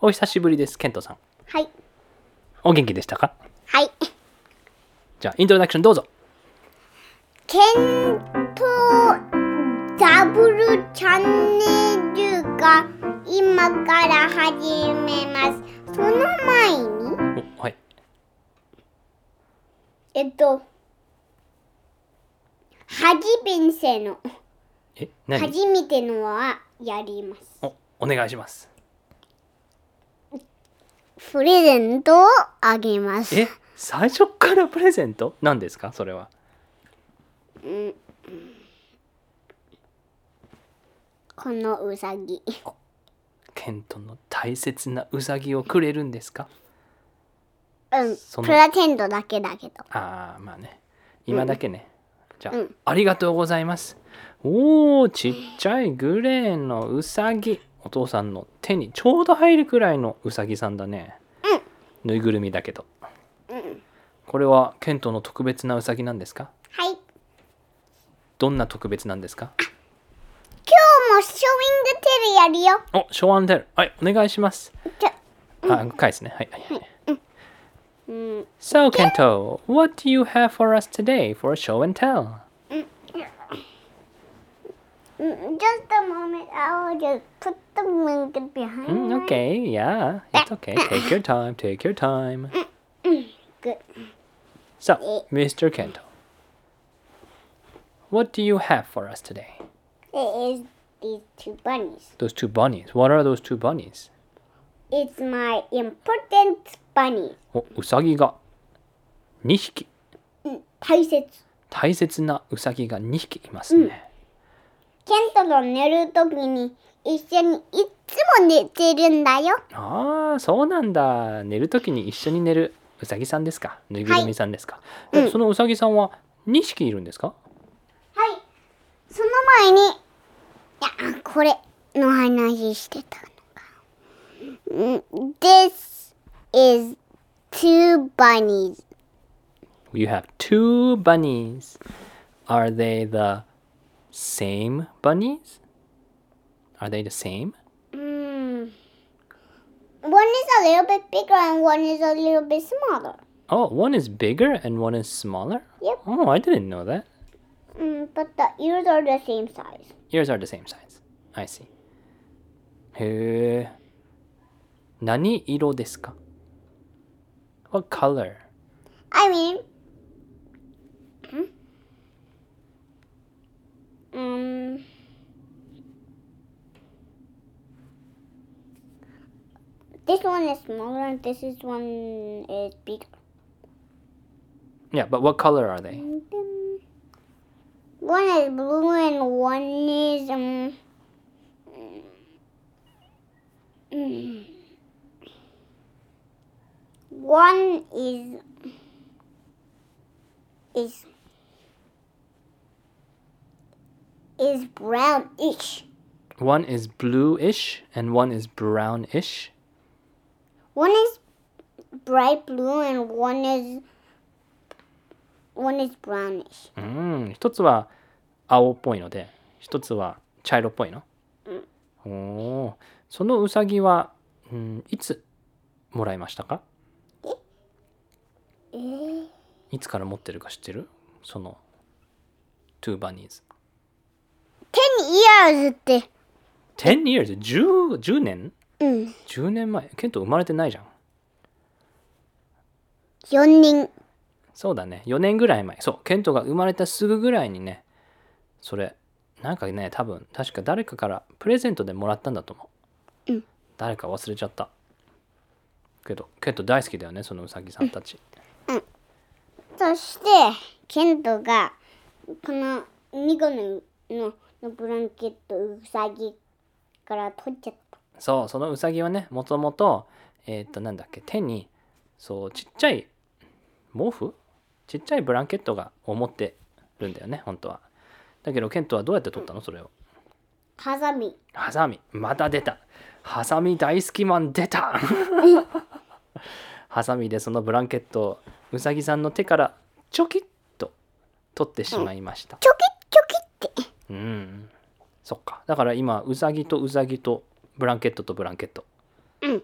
お久しぶりです、ケントさん。はい。お元気でしたか？はい。じゃあ、イントロダクションどうぞ。ケントダブルチャンネルが今から始めます。その前に、おはい。えっと、初めての、え、何？初めてのはやります。お、お願いします。プレゼントをあげます。え、最初からプレゼント？何ですか？それは。このうさぎ。ケントの大切なウサギをくれるんですか？うん、プレゼントだけだけど。ああ、まあね。今だけね。じゃあ、うんありがとうございます。おー、ちっちゃいグレーのウサギ。お父さんの手にちょうど入るくらいのウサギさんだね。ぬいぐるみだけど。うん。これはケントの特別なウサギなんですか？はい。どんな特別なんですか？今日もショーイングテレやるよ。お、ショーアンテル。はい、お願いします。じゃ、あ、返すね。はい、はい、はい。うん。So, Kento, what do you have for us today for a show and tell? Mm, Just a moment. I'll just put the blanket behind. Mm, my- okay, yeah, it's okay. Take your time, take your time. Good. So, Mr. Kento, what do you have for us today? It is these two bunnies. Those two bunnies. What are those two bunnies? It's my important bunny. お、うさぎが2匹。うん大切。大切なうさぎが2匹いますね。 ケントと寝るときに一緒にいつも寝てるんだよ。ああ、そうなんだ。寝るときに一緒に寝るうさぎさんですか？ぬいぐるみさんですか、えうんそのうさぎさんは2匹いるんですか？はい。その前に、いや、これの話してたのか。うん This is two bunnies. You have two bunnies. Are they the same bunnies? Are they the same? Mm. One is a little bit bigger and one is a little bit smaller. Oh, one is bigger and one is smaller? Yep. Oh, I didn't know that. Mm, but the ears are the same size. Ears are the same size. I see. へえ。何色ですか What color? I mean, um, this one is smaller and this is one is bigger. Yeah, but what color are they? One is blue and one is um. mm, One is is is brownish. One is bluish and one is brownish. One is bright blue and one is one is brownish. うん、一つは青っぽいので、一つは茶色っぽいの。うん、おお、そのうさぎは、うん、いつもらいましたか？え、えー、いつから持ってるか知ってる？その two bunnies。10 years って。10 years? 十十年？うん。十年前？ケント生まれてないじゃん。四年。そうだね。四年ぐらい前。そう。ケントが生まれたすぐぐらいにね、それ、なんかね、多分、確か誰かからプレゼントでもらったんだと思う。うん。誰か忘れちゃった。けど、ケント大好きだよね、そのうさぎさんたち。うん、そして、ケントが、この2個の、ののブランケットうさぎから取っちゃった。そう、そのうさぎはね、もともと、えっ、と、なんだっけ、手に、そう、ちっちゃい毛布？ちっちゃいブランケットがを持ってるんだよね、本当は。だけど、ケントはどうやって取ったの？それを。ハサミ。ハサミ、また出た。ハサミ大好きマン出た。ハサミでそのブランケットをうさぎさんの手からチョキッと取ってしまいました。チョキチョキ。うん。そっか。だから今、うさぎとうさぎとブランケットとブランケット。うん。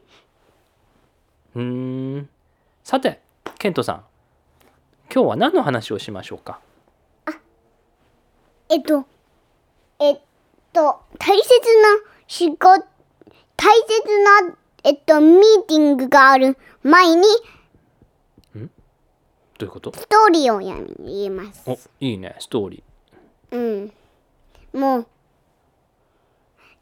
うーんさてケントさん今日は何の話をしましょうか？えっと、えっと、大切な仕事、大切な、えっと、ミーティングがある前に、どういうこと？ストーリーをやります。おいいねストーリうん。もう、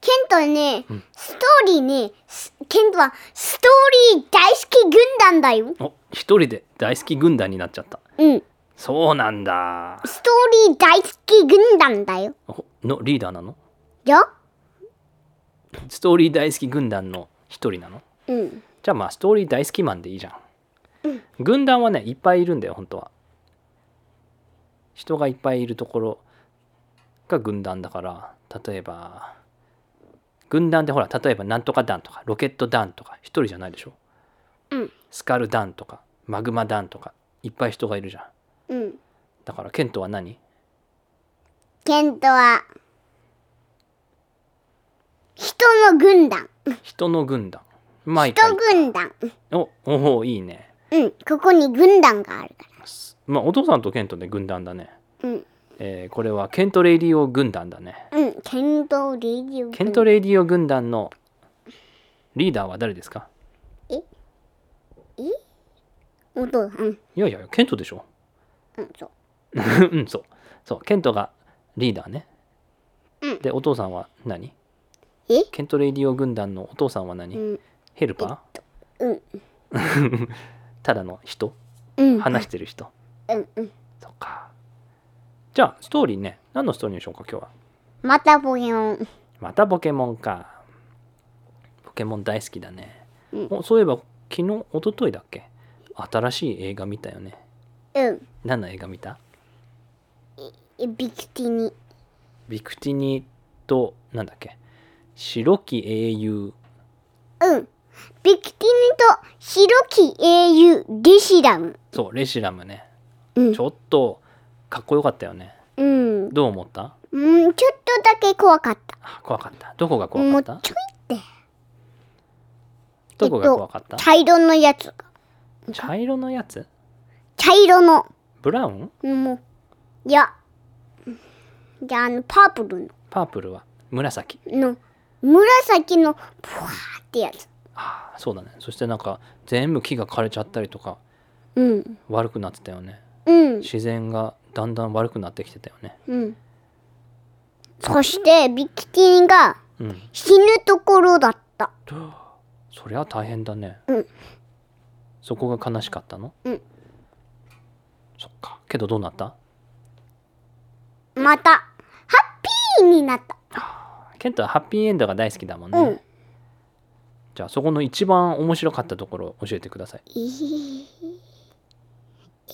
ケントはね、ストーリーね、すケントはストーリー大好き軍団だよ。ーお一人で大好き軍団になっちゃった。うん。そうなんだ。ストーリー大好き軍団だよ。おのリーダーなの？じゃストーリー大好き軍団の一人なの？うん。じゃあまあストーリー大好きマンでいいじゃん、軍団はねいっぱいいるんだよ本当は。人がいっぱいいるところが軍団だから例えば軍団でほら例えばなんとか団とかロケット団とか一人じゃないでしょ、うんスカル団とかマグマ団とかいっぱい人がいるじゃんうん。だからケントは何？ケントは、人の軍団。人の軍団毎人回軍団。おおおいいねうん。ここに軍団があるかまあお父さんとケントで軍団だね、ら。うん。えーこれはケントレイディオ軍団だねうん。ケントレディオ軍ケントレイディオ軍団のリーダーは誰ですか？お父さん。うん。いやいやケントでしょうん、そう。うんそうそうケントがリーダーね、うんでお父さんは何？え？ケントレイディオ軍団のお父さんは何、うん。ヘルパー、うん。 ただの人？うん。話してる人？うん。うん。そっかじゃあストーリーね何のストーリーでしょうか今日は？またポケモン。またポケモンかポケモン大好きだね、うんおそういえば昨日一昨日だっけ？新しい映画見たよねうん。何の映画見た？えビクティニ。ビクティニとなんだっけ？白き英雄うん。ビクティニと白き英雄リシラム。そうレシラムねうんち。ょっとかっこよかったよねうん。どう思った？うん、ちょっとだけ怖かった。あ怖かったどこが怖もかった？うちょいって。どこが怖かった、茶色のやつが。茶色のやつ？茶色の。ブラウン？もう。いや。じゃあ、あの、パープルの。パープルは？紫？の紫のプワーってやつ。ああそうだねそしてなんか全部木が枯れちゃったりとかうん。悪くなってたよねうん。自然がだんだん悪くなってきてたよね。うん。そして、ビキティンがうん。死ぬところだった。そりゃ大変だね。うん。そこが悲しかったの？うん。そっか。けどどうなった？また、ハッピーになった。ケントはハッピーエンドが大好きだもんね、うん。じゃあそこの一番面白かったところを教えてください。えー、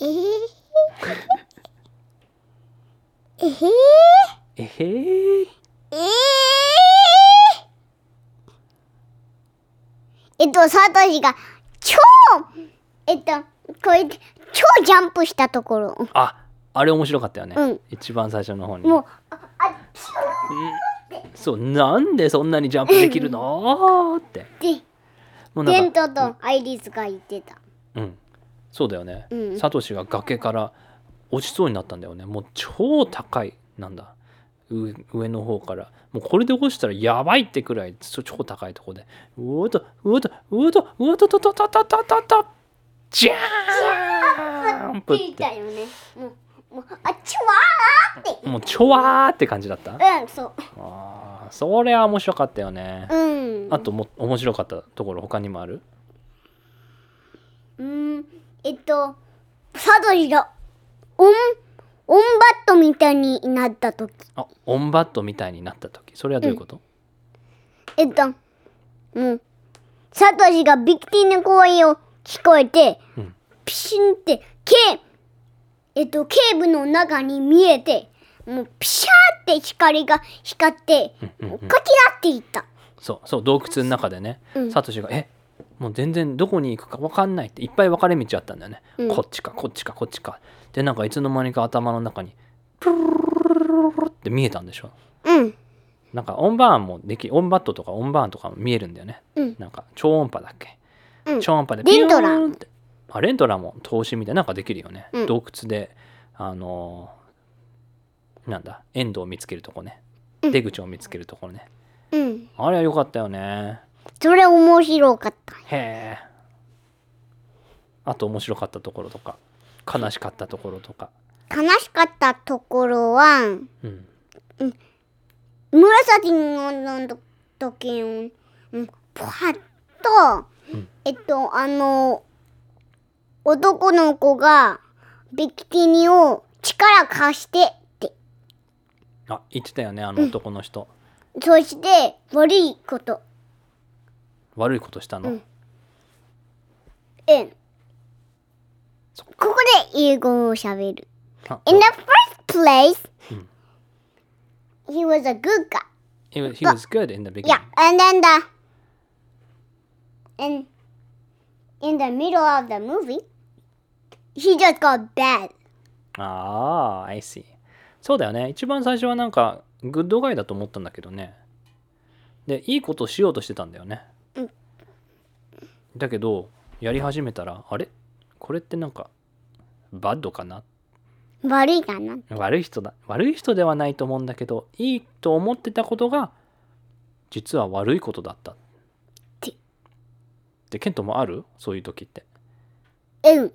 えー、えー、えへー。えー、えっと、サトシが超、えっと、これ、超ジャンプしたところ。ああれ面白かったよね、うん。一番最初の方に。もう、あ、あそうなんでそんなにジャンプできるの？って。で、もうなんかデントとアイリスが言ってた。うん。そうだよね、うん。サトシが崖から落ちそうになったんだよね。もう超高いなんだ。上上の方から。もうこれで落ちたらやばいってくらい。超超高いとこで。うおっとうおっとうおっとうおっととととととととジャーン！プってたよね。もう、あ、ちわーって。もうちょわーって感じだった？うん、そう。あーそれは面白かったよね、うん。あとも面白かったところ他にもある？うん、えっと、サトシが、オン、オンバットみたいになったとき。あオンバットみたいになった時。それはどういうこと、えっと、もう、サトシがビクティニの声を聞こえて、うん。ピシンって、ケー、えっと、ケーブの中に見えて、もう、ピシャーって光が光って、うんうんうん。こちらって言った。そうそう洞窟の中でね、うん。サトシが「えもう全然どこに行くか分かんない」っていっぱい分かれ道あったんだよね、うん。こっちかこっちかこっちかでなんかいつの間にか頭の中にプルルルルルルって見えたんでしょうん、なんか音バーンもでき音バットとか音バーンとかも見えるんだよねうん、なんか超音波だっけうん超音波でピューンってあレンドラも投資みたいななんかできるよね、うん洞窟であのーなんだエンドを見つけるとこねうん出口を見つけるところね、うん。あれは良かったよねそれ面白かった。へえあと面白かったところとか悲しかったところとか。悲しかったところは、うん。紫の時を、うん、パッと、うん。えっと、あの、男の子がビキニを力貸してって。あ言ってたよねあの男の人、そして、悪いこと。悪いことしたの、うん。うん。ここで英語を喋る。あ In the first place, うん he was a good guy. he was, he was good in the beginning Yeah, and then the in in the middle of the movie, he just got bad. ああ I see そうだよね一番最初はなんかグッドガイだと思ったんだけどねでいいことをしようとしてたんだよね、うんだけどやり始めたらあれこれってなんかバッドかな？悪いかな。悪い人だ。悪い人ではないと思うんだけどいいと思ってたことが実は悪いことだった。て。でケントもある？そういう時って。うん。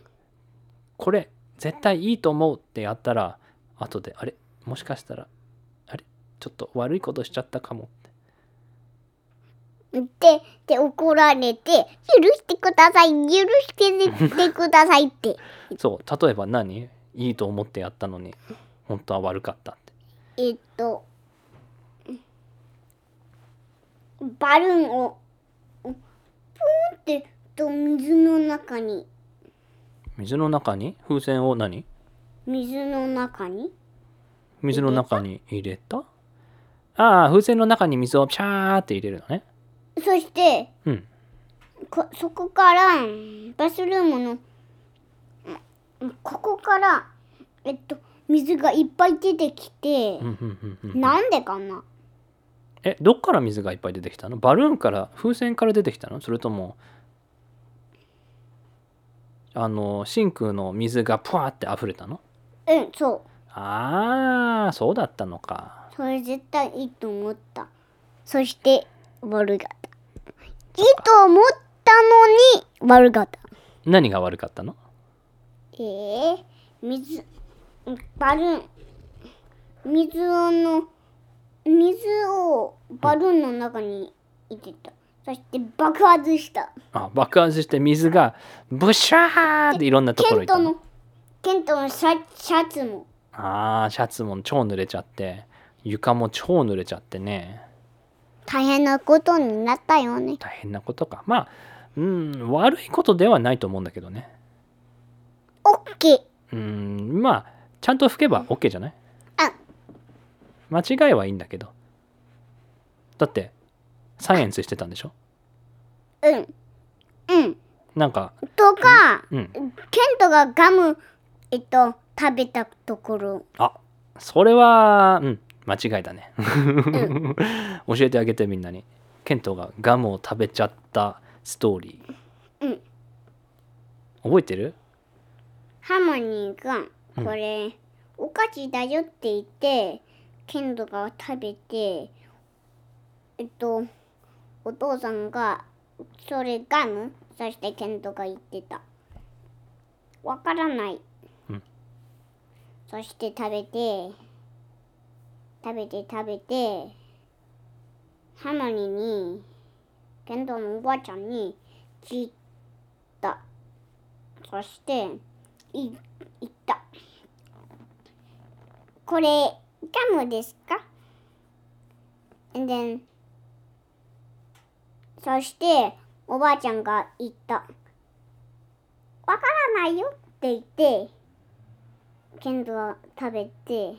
これ絶対いいと思うってやったら後であれ？もしかしたらあれ？ちょっと悪いことしちゃったかもで、で怒られて、許してください、許してくださいって。そう例えば何？いいと思ってやったのに本当は悪かったって。えっと、バルーンを、ポーンってと水の中に、水の中に？風船を何？水の中に。水の中に入れた？ああ風船の中に水をピャーって入れるのねそして、うん。こそこからバスルームのうんここからえっと水がいっぱい出てきてなんでかな？えどっから水がいっぱい出てきたの？バルーンから風船から出てきたの？それともあの真空の水がプワーって溢れたの？うんそう。ああそうだったのか。それ絶対いいと思った。そして悪かった。いいと思ったのに悪かった。何が悪かったの？えー、水バルーン。水の水をバルーンの中に入れた、そして爆発した。あ爆発して水がブシャーっていろんなところ行ったの？ケントのケントのシャシャツも。あーシャツも超濡れちゃって床も超濡れちゃってね大変なことになったよね。大変なことか。まあうん悪いことではないと思うんだけどね。オッケーうんまあちゃんと拭けば OK じゃない？あ。間違いはいいんだけど。だってサイエンスしてたんでしょ？うん。うん。なんかとか、うん。ケントがガムえっと食べたところ。あそれはうん間違いだね。教えてあげてみんなに。ケントがガムを食べちゃったストーリー。うん。覚えてる？ハーモニーがうん。これ、お菓子だよって言ってケントが食べてえっとお父さんがそれガム？そしてケントが言ってた。わからない、うん。そして食べて食べて食べてハーモニにケントのおばあちゃんに聞いた。そしてい言った。これガムですか？And then そしておばあちゃんが言った。わからないよ。って言ってケントは食べて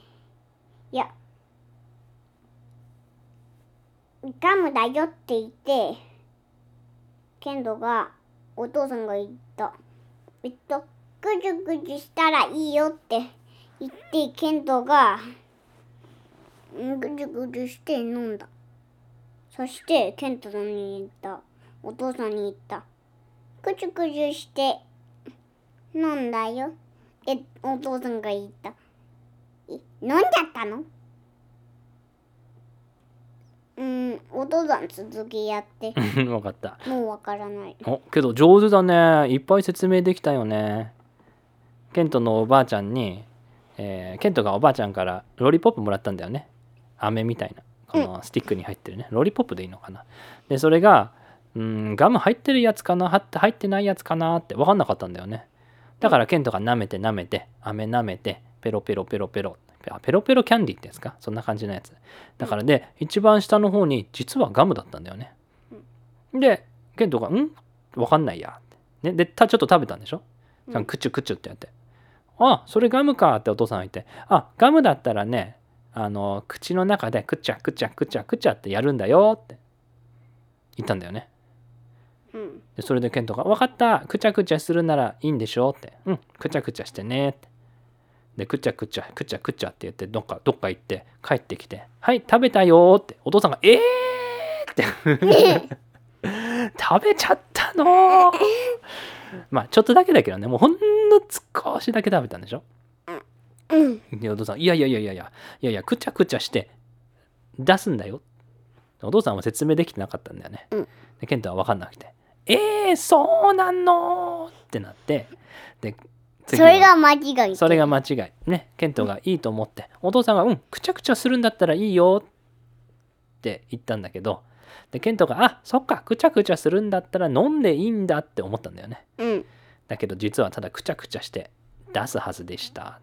いやガムだよって言ってケントがお父さんが言った。えっとぐじゅぐじゅしたらいいよって言ってケントがぐじゅぐじゅして飲んだ。そしてケントさんに言った。お父さんに言った。くちゅくちゅして飲んだよえお父さんが言った。え飲んじゃったの？うんお父さん続きやって。分かった。もうわからない。おけど上手だね。いっぱい説明できたよね。ケントのおばあちゃんに、えーケントがおばあちゃんからロリポップもらったんだよね。飴みたいな。このスティックに入ってるね、ロリポップでいいのかな。でそれがうんガム入ってるやつかな？入って入ってないやつかなって分かんなかったんだよね。だからケントが舐めて舐めて飴舐めてペロペロペロペロあペロペロキャンディーってやつか？そんな感じのやつ。だからで一番下の方に実はガムだったんだよね。でケントが「ん？わかんないや」ね、でたちょっと食べたんでしょ？うん。クチュクチュってやって「あそれガムか」ってお父さんが言って「あガムだったらねあの口の中でクチャクチャクチャクチャってやるんだよ」って。言ったんだよね。うん。でそれでケントが「分かった。くちゃくちゃするならいいんでしょ」って「うん。くちゃくちゃしてね」ってでくちゃくちゃくちゃくちゃって言ってどっかどっか行って帰ってきて「はい食べたよ」ってお父さんが「えー!」って 食べちゃったのまあちょっとだけだけどねもうほんの少しだけ食べたんでしょうんでお父さん「いやいやいやいやいやいやいやくちゃくちゃして出すんだよ」お父さんは説明できてなかったんだよね、うんでケントは分かんなくて「えー、そうなんの?」ってなってでそれが間違い。それが間違い。ね。ケントがいいと思って、お父さんが「うんくちゃくちゃするんだったらいいよ」って言ったんだけど。でケントが「あそっかくちゃくちゃするんだったら飲んでいいんだ」って思ったんだよね。うん。だけど実はただくちゃくちゃして出すはずでした。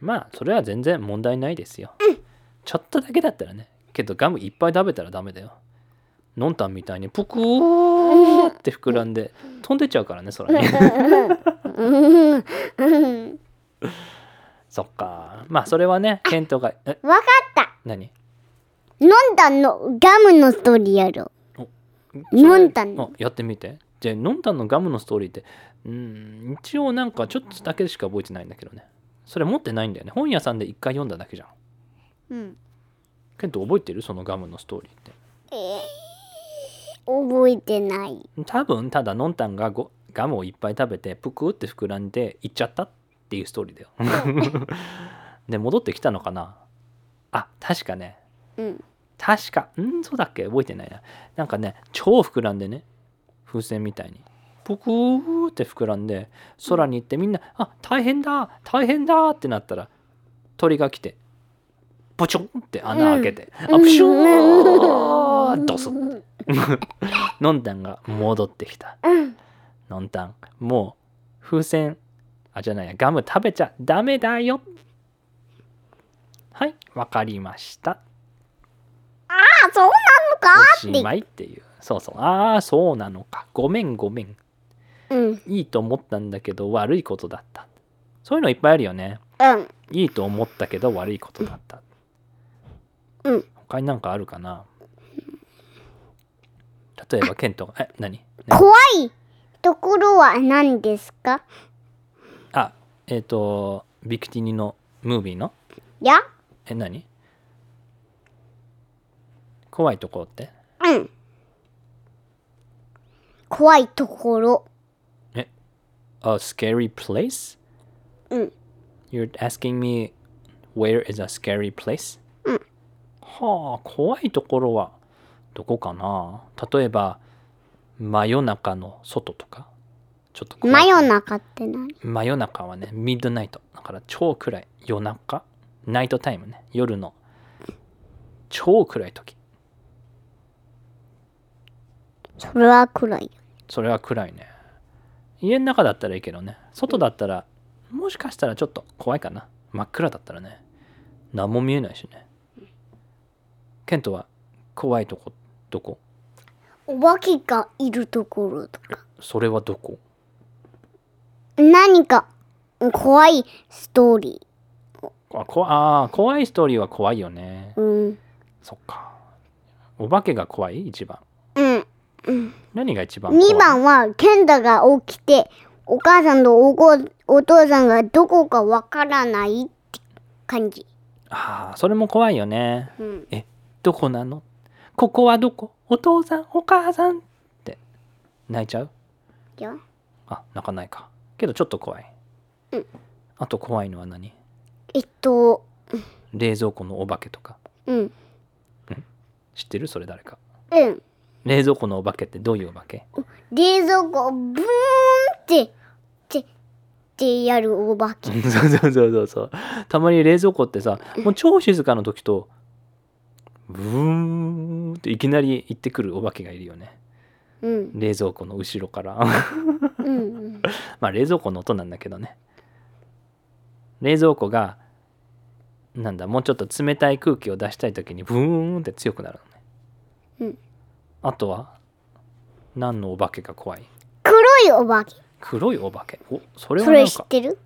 まあそれは全然問題ないですよ、ちょっとだけだったらね。けどガムいっぱい食べたらダメだよのんたんみたいにプクーって膨らんで飛んでっちゃうからね空にそっか。まあそれはねケントがえ？わかった。何？飲んだのガムのストーリーやろ。飲んだの。あやってみて。じゃあ飲んだのガムのストーリーってうん一応なんかちょっとだけしか覚えてないんだけどね。それ持ってないんだよね。本屋さんで一回読んだだけじゃん。うん。ケント覚えてる？そのガムのストーリーって。えー、覚えてない。多分ただのんたんがごガムをいっぱい食べてプクって膨らんで行っちゃったっていうストーリーだよ。で戻ってきたのかな？あ確かね。うん。確か。んそうだっけ？覚えてないな。なんかね超膨らんでね。風船みたいに。プクーって膨らんで空に行ってみんな「あ大変だ大変だ!」ってなったら鳥が来てポチョンって穴開けて「あプシュードスッのんたんが戻ってきた。うんのん。たんもう風船あじゃないや。ガム食べちゃダメだよ。はいわかりました。あそうなのか？おしまいっていう。そうそう。ああそうなのか。ごめんごめん。うん。いいと思ったんだけど悪いことだった。そういうのいっぱいあるよね。うん。いいと思ったけど悪いことだった。うん。他になんかあるかな？例えばケントがえ何？何？怖いところは何ですか？あえっ、とビクティニのムービーの？いや。え何？怖いところって？うん。怖いところ。A scary place? うん。You're asking me where is a scary place? うん。はあ、怖いところはどこかな？例えば、真夜中の外とか？ちょっと怖い？真夜中って何？真夜中はね、ミッドナイト。だから超暗い。夜中？ナイトタイムね。夜の超暗い時。それは暗いそれは暗いね。家の中だったらいいけどね。外だったら、もしかしたらちょっと怖いかな。真っ暗だったらね。何も見えないしね。ケントは怖いとこ、どこ？お化けがいるところとか。それはどこ？何か怖いストーリあこあー怖いストーリーは怖いよね。ーうん。そっか。お化けが怖い？一番。うん。何が一番怖い？2番はケンタが起きてお母さんとおこお父さんがどこかわからないって感じ。ああ、それも怖いよね。うん。え、どこなの？ここはどこ？お父さん、お母さんって。泣いちゃう？いや。あ泣かないか。けどちょっと怖い、うん。あと怖いのは何？えっと冷蔵庫のお化けとか。うん。知ってる？それ誰か。うん。冷蔵庫のお化けってどういうお化け？冷蔵庫をブーンってってってやるお化け。そうそうそうそうそう。たまに冷蔵庫ってさもう超静かな時とブーンっていきなり行ってくるお化けがいるよね。うん。冷蔵庫の後ろから。うんうん。まあ冷蔵庫の音なんだけどね。冷蔵庫がなんだもうちょっと冷たい空気を出したい時にブーンって強くなるのね。うん。あとは何のお化けが怖い？黒いお化け。黒いお化け？おそれはそれなんか知ってる？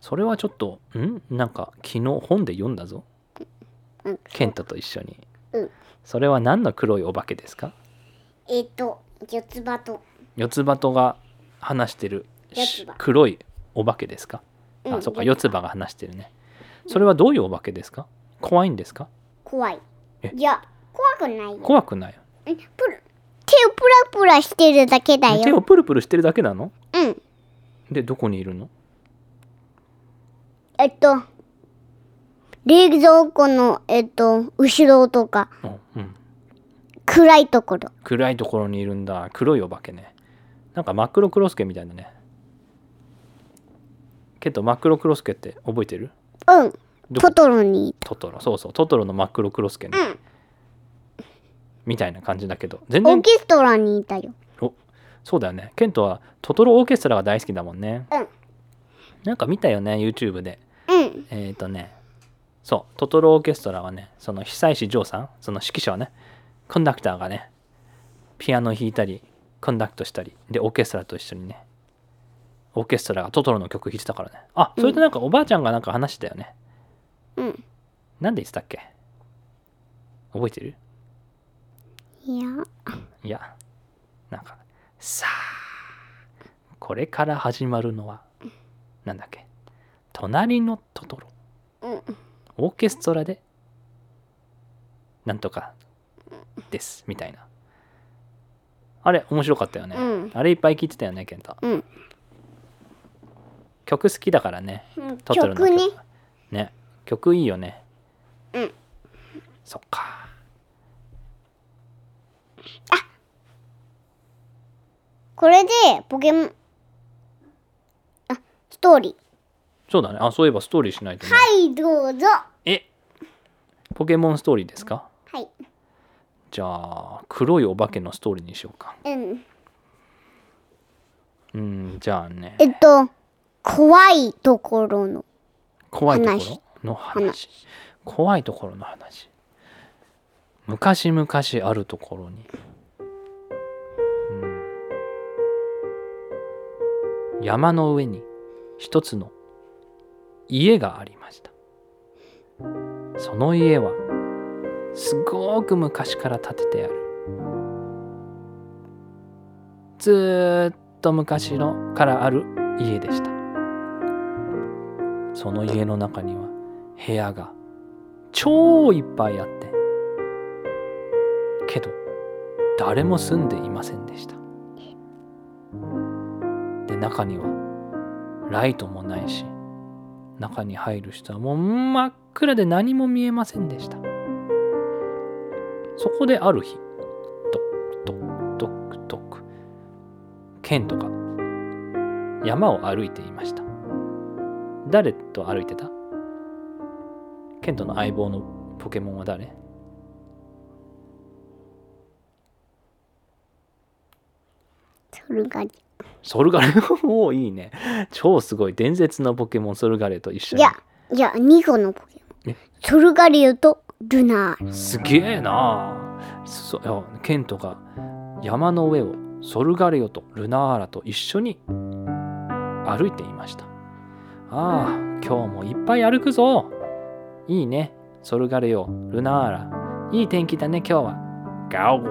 それはちょっとん？なんか昨日本で読んだぞ。うん。ケントと一緒に、うん。それは何の黒いお化けですか？えっと四つ葉と。四つ葉とが話してる四つ葉。黒いお化けですか、うんあそっか四つ葉。が話してるね。それはどういうお化けですか？怖いんですか？怖い。え？いや怖くない。よ怖くない？えプル手をプラプラしてるだけだ手よをプルプルしてるだけなの？うん。でどこにいるの？えっと冷蔵庫のえっと後ろとかうん。うん。暗いところ。暗いところにいるんだ。黒いお化けね。なんか真っ黒クロスケみたいだね。けど真っ黒クロスケって覚えてる？うん。トトロに。いトトロ。そうそう。トトロの真っ黒クロスケね、うん。みたいな感じだけど。全たオー然ケストラにいたよ。おそうだよね。ケントはトトロオーケストラが大好きだもんね。うん。なんか見たよね？YouTube で。うん。えっ、ー、とねそうトトロオーケストラはねその久石譲さんその指揮者はねコンダクターがねピアノ弾いたりコンダクトしたりでオーケストラと一緒にねオーケストラがトトロの曲弾いてたからね。あそれとなんかおばあちゃんがなんか話してたよね、うん。なんで言ってたっけ？覚えてる？いや。いや。なんかさあこれから始まるのはなんだっけ？隣のトトロ。うんオーケストラで？なんとか。です。みたいな。あれ面白かったよね、うん。あれいっぱい聞いてたよねケンタうん。曲好きだからね。うん。トトロの曲。ねね。曲いいよね。うん。そっか。これでポケモン。あストーリー。そうだね。あそういえばストーリーしないとね、はいどうぞ。えポケモンストーリーですか？はい。じゃあ黒いお化けのストーリーにしようか。うん。うんじゃあね。えっと怖いところの怖いとこ話。ろの話。怖いところの話。昔々あるところに、うん、山の上に一つの家がありましたその家はすごく昔から建ててある。ずっと昔のからある家でした。その家の中には部屋が超いっぱいあってけど誰も住んでいませんでした。で中にはライトもないし中に入る人はもう真っ暗で何も見えませんでした。そこである日トクトクトクトクケントが山を歩いていました。誰と歩いてた？ケントの相棒のポケモンは誰？ソルガリ。ソルガレ おおいいね。超すごい。伝説のポケモンソルガレと一緒に。いやいや2個のポケモン。えソルガリオとルナール。すげえな。そいやケントが山の上をソルガレオとルナーラと一緒に歩いていました。ああ今日もいっぱい歩くぞ。いいね。ソルガレオルナーラ。いい天気だね今日は。ガオー。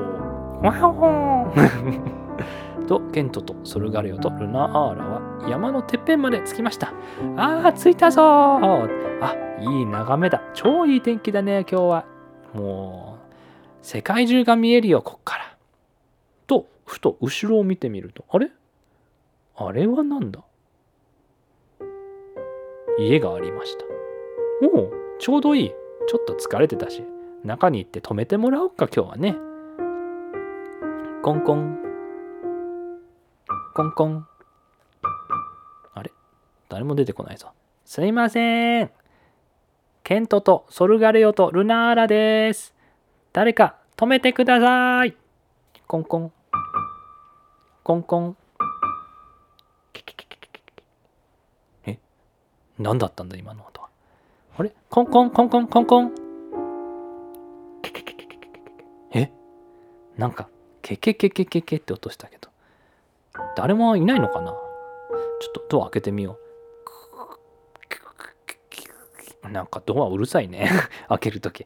ワオー。とケントとソルガレオとルナアーラは山のてっぺんまで着きました。ああ着いたぞー。あいい眺めだ。超いい天気だね今日は。もう世界中が見えるよこっから。とふと後ろを見てみるとあれ？あれはなんだ？家がありました。おおちょうどいい。ちょっと疲れてたし中に行って泊めてもらおうか今日はね。コンコン。コンコン。あれ？誰も出てこないぞ。すいません。ケントとソルガレオとルナーラです。誰か止めてください。コンコン。コンコン。え？何だったんだ今の音は。あれ？コンコンコンコンコンコン。え？なんかケケケケケケって音したけど。誰もいないのかな？ちょっとドア開けてみよう。なんかドアうるさいね。開けるとき。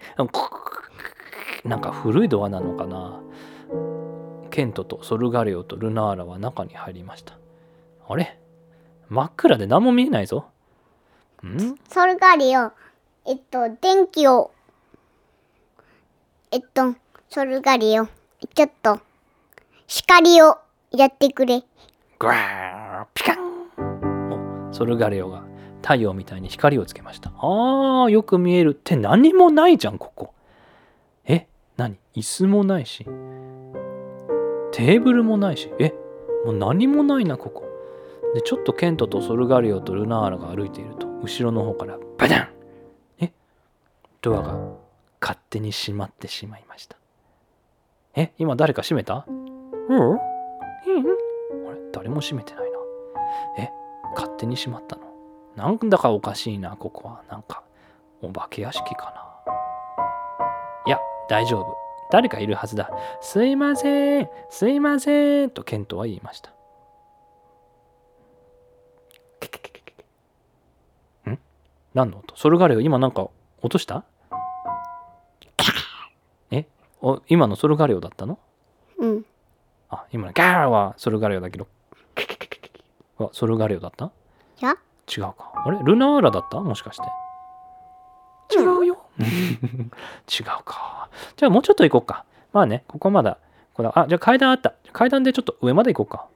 なんか古いドアなのかな？ケントとソルガレオとルナーラは中に入りました。あれ？真っ暗で何も見えないぞ。ん？ソルガリオ、えっと、電気を、えっと、ソルガリオ、ちょっと、光を。やってくれ。グワーピカンおソルガレオが太陽みたいに光をつけました。あーよく見える。って何もないじゃんここ。え何？椅子もないし。テーブルもないし。えもう何もないなここ。でちょっとケントとソルガレオとルナーラが歩いていると後ろの方からバタン。えドアが勝手に閉まってしまいました。え今誰か閉めた？うんうんあれ誰も閉めてないな。え勝手に閉まったの？なんだかおかしいなここは。なんかお化け屋敷かな。いや大丈夫。誰かいるはずだ。すいません。すいません。とケントは言いました。ん？何の音？ソルガレオ今なんか落とした？え？お今のソルガレオだったの？うん。あ、今のガーはソルガレオだけど、はソルガレオだった？いや、違うか。あれ？ルナーラだった？もしかして。違うよ。違うか。じゃあもうちょっと行こうか。まあね、ここまだ。これあ、じゃあ階段あった。階段でちょっと上まで行こうか。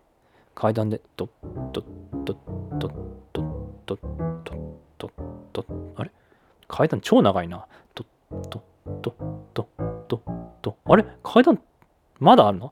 階段で、と、と、と、と、と、と、と、と、と、あれ階段超長いな。と、と、と、と、と、と、あれ階段まだあるの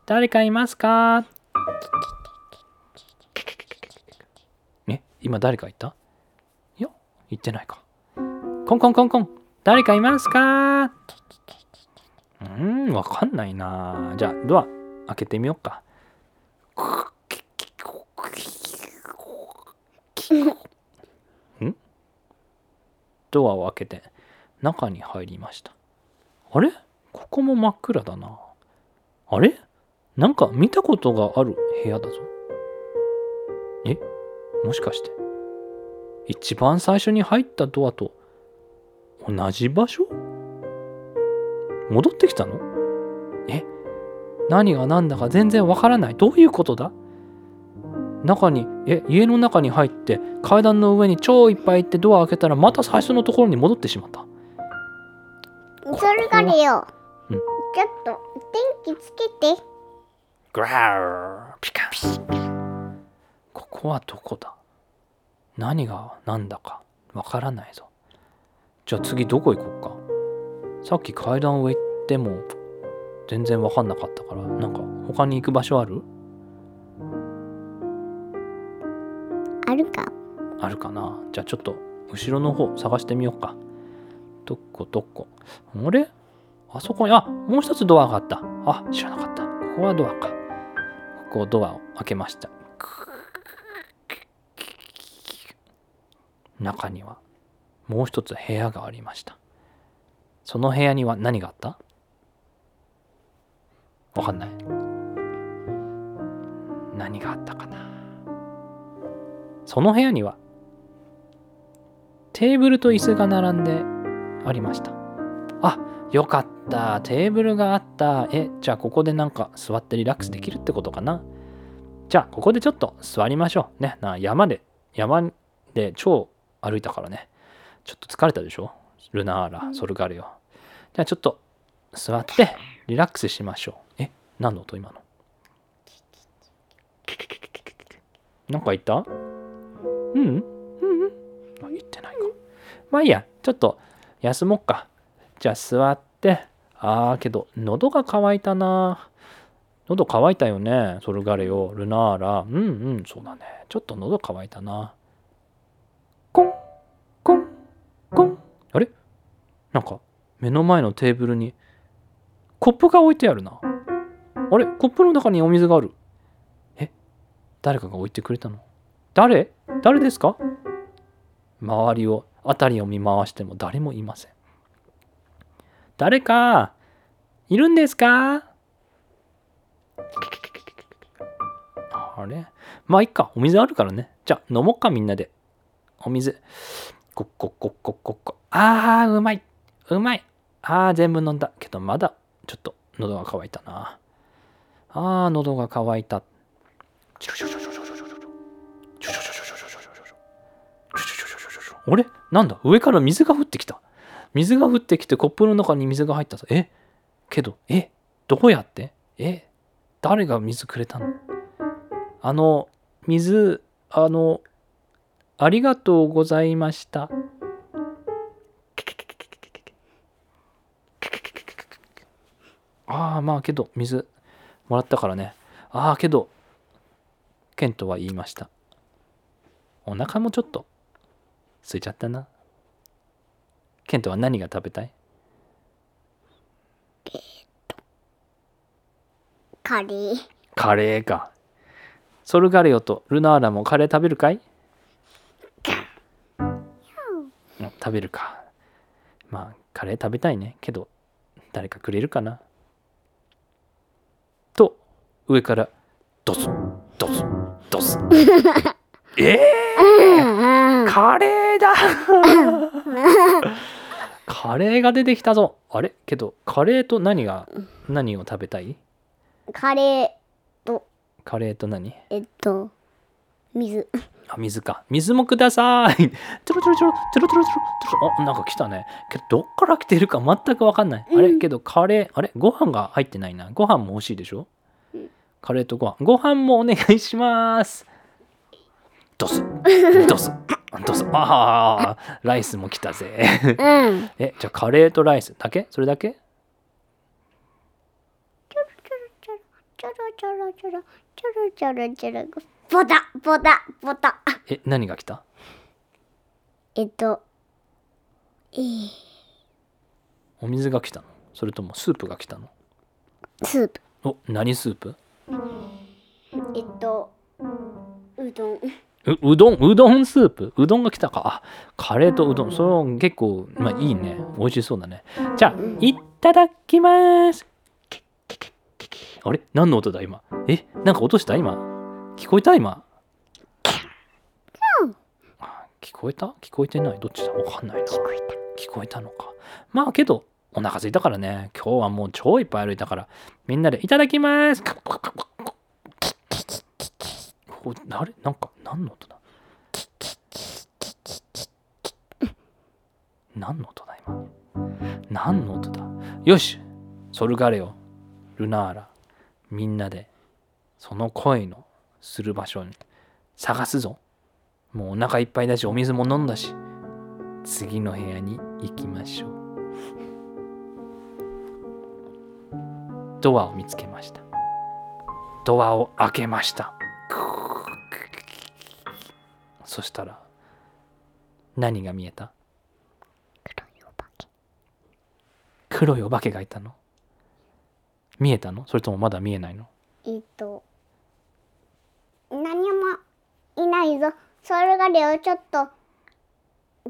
誰かいますか？え今誰かいた？いや言ってないか。コンコンコンコン誰かいますか？うーんわかんないなじゃあドア開けてみようか。ん？ドアを開けて中に入りました。あれ？ここも真っ暗だな。あれ？なんか見たことがある部屋だぞ。え？もしかして一番最初に入ったドアと同じ場所？戻ってきたの？え？何が何だか全然わからない。どういうことだ？中に、え、家の中に入って階段の上に超いっぱい行ってドア開けたらまた最初のところに戻ってしまった。ソルガリオ。うんちょっと、電気つけて。グラーピカンここはどこだ？何が何だかわからないぞ。じゃあ次どこ行こうか？さっき階段上行っても全然わかんなかったから、なんか他に行く場所ある？あるか。あるかな？じゃあちょっと後ろの方探してみようか。どこどこ？あれ？あそこに、あもう一つドアがあった。あ、知らなかった。ここはドアか。こうドアを開けました。中にはもう一つ部屋がありました。その部屋には何があった？わかんない。何があったかな？その部屋にはテーブルと椅子が並んでありました。あよかった。テーブルがあった。えじゃあここでなんか座ってリラックスできるってことかな？じゃあここでちょっと座りましょう。ねな山で山で超歩いたからね。ちょっと疲れたでしょ？ルナーラソルガルよじゃあちょっと座ってリラックスしましょう。え何の音？今の。なんか言った？うんうん？うん？あ言ってないか。まあいいや。ちょっと休もっかじゃあ座ってあーけど喉が渇いたな。喉乾いたよねソルガレよルナーラ。うんうんそうだね。ちょっと喉乾いたな。コンコンコン。あれ？なんか目の前のテーブルにコップが置いてあるな。あれ？コップの中にお水がある。え？誰かが置いてくれたの？誰？誰ですか？周りを辺りを見回しても誰もいません。誰かいるんですか？あれ？まあいっか。お水あるからね。じゃあ飲もっかみんなで。お水。コッコッコッコッコッコあーうまい。うまい。あー全部飲んだ。けどまだちょっと喉が渇いたな。あー喉が渇いた。あれなんだ上から水が降ってきた水が降ってきてコップの中に水が入ったぞ。え？けどえ？どうやって？え？誰が水くれたの？あの水あのありがとうございました。ああまあけど水もらったからね。ああけどケントは言いました。お腹もちょっと空いちゃったな。ケントは何が食べたい？カレー。カレーか。ソルガレオとルナーラもカレー食べるかい？うん。食べるか。まあカレー食べたいね。けど誰かくれるかな？と上からドスドスドス えー、カレーだ カレーが出てきたぞ。あれ？けどカレーと何が何を食べたい？カレーと。カレーと何？えっと水。あ水か。水もください。ちょろちょろちょろちょろちょろちょろちょろ。あなんか来たね。けどどっから来てるか全く分かんない、あれ？けどカレーあれ？ご飯が入ってないな。ご飯も欲しいでしょ、カレーとご飯。ご飯もお願いしますドスドスドスああライスも来たぜ。うん。えじゃあカレーとライスだけ？それだけ？ちょろちょろちょろちょろちょろちょろボタボタボタ。え何が来た？えっとえー、お水が来たの？それともスープが来たの？スープ。お何スープ？えっとうどんううどんうどんスープ？うどんが来たか。あカレーとうどん。それは結構まあいいね。美味しそうだね。じゃあいただきます。あれ？何の音だ今？え？なんか音した？今？聞こえた？今？あ聞こえた？聞こえてない？どっちだ？わかんないな。聞こえた。聞こえたのか。まあけどお腹空いたからね。今日はもう超いっぱい歩いたからみんなでいただきますこあれなんか何の音だ？何の音だ今何の音だよしソルガレオルナーラみんなでその声のする場所に探すぞもうお腹いっぱいだしお水も飲んだし次の部屋に行きましょうドアを見つけましたドアを開けましたそしたら何が見えた？黒いお化け。黒いお化けがいたの？見えたの？それともまだ見えないの？えっと何もいないぞ。それがレをちょっと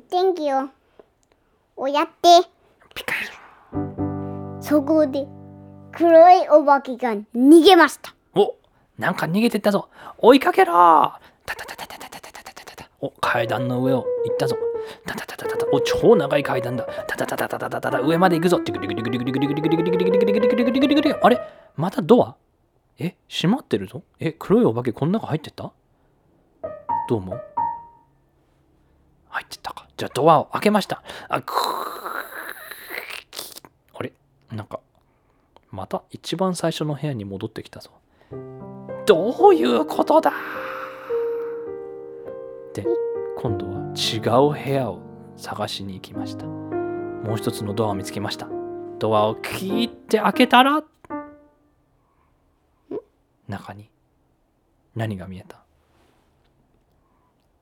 天気ををやってピカそこで黒いお化けが逃げました。おなんか逃げてったぞ。追いかけろ。たたたたお階段の上を行ったぞ。タタタタタタ。お超長い階段だ。タタタタタタタタ。タ上まで行くぞ。ティグリグリグリグリグリグリグリグリグリグリグリグリグリグリグリあれまたドアえ閉まってるぞえ黒いお化けこの中入ってったどう思う入ってったかじゃあドアを開けましたあくあれなんかまた一番最初の部屋に戻ってきたぞどういうことだで今度は違う部屋を探しに行きました。もう一つのドアを見つけました。ドアをキーって開けたら中に何が見えた？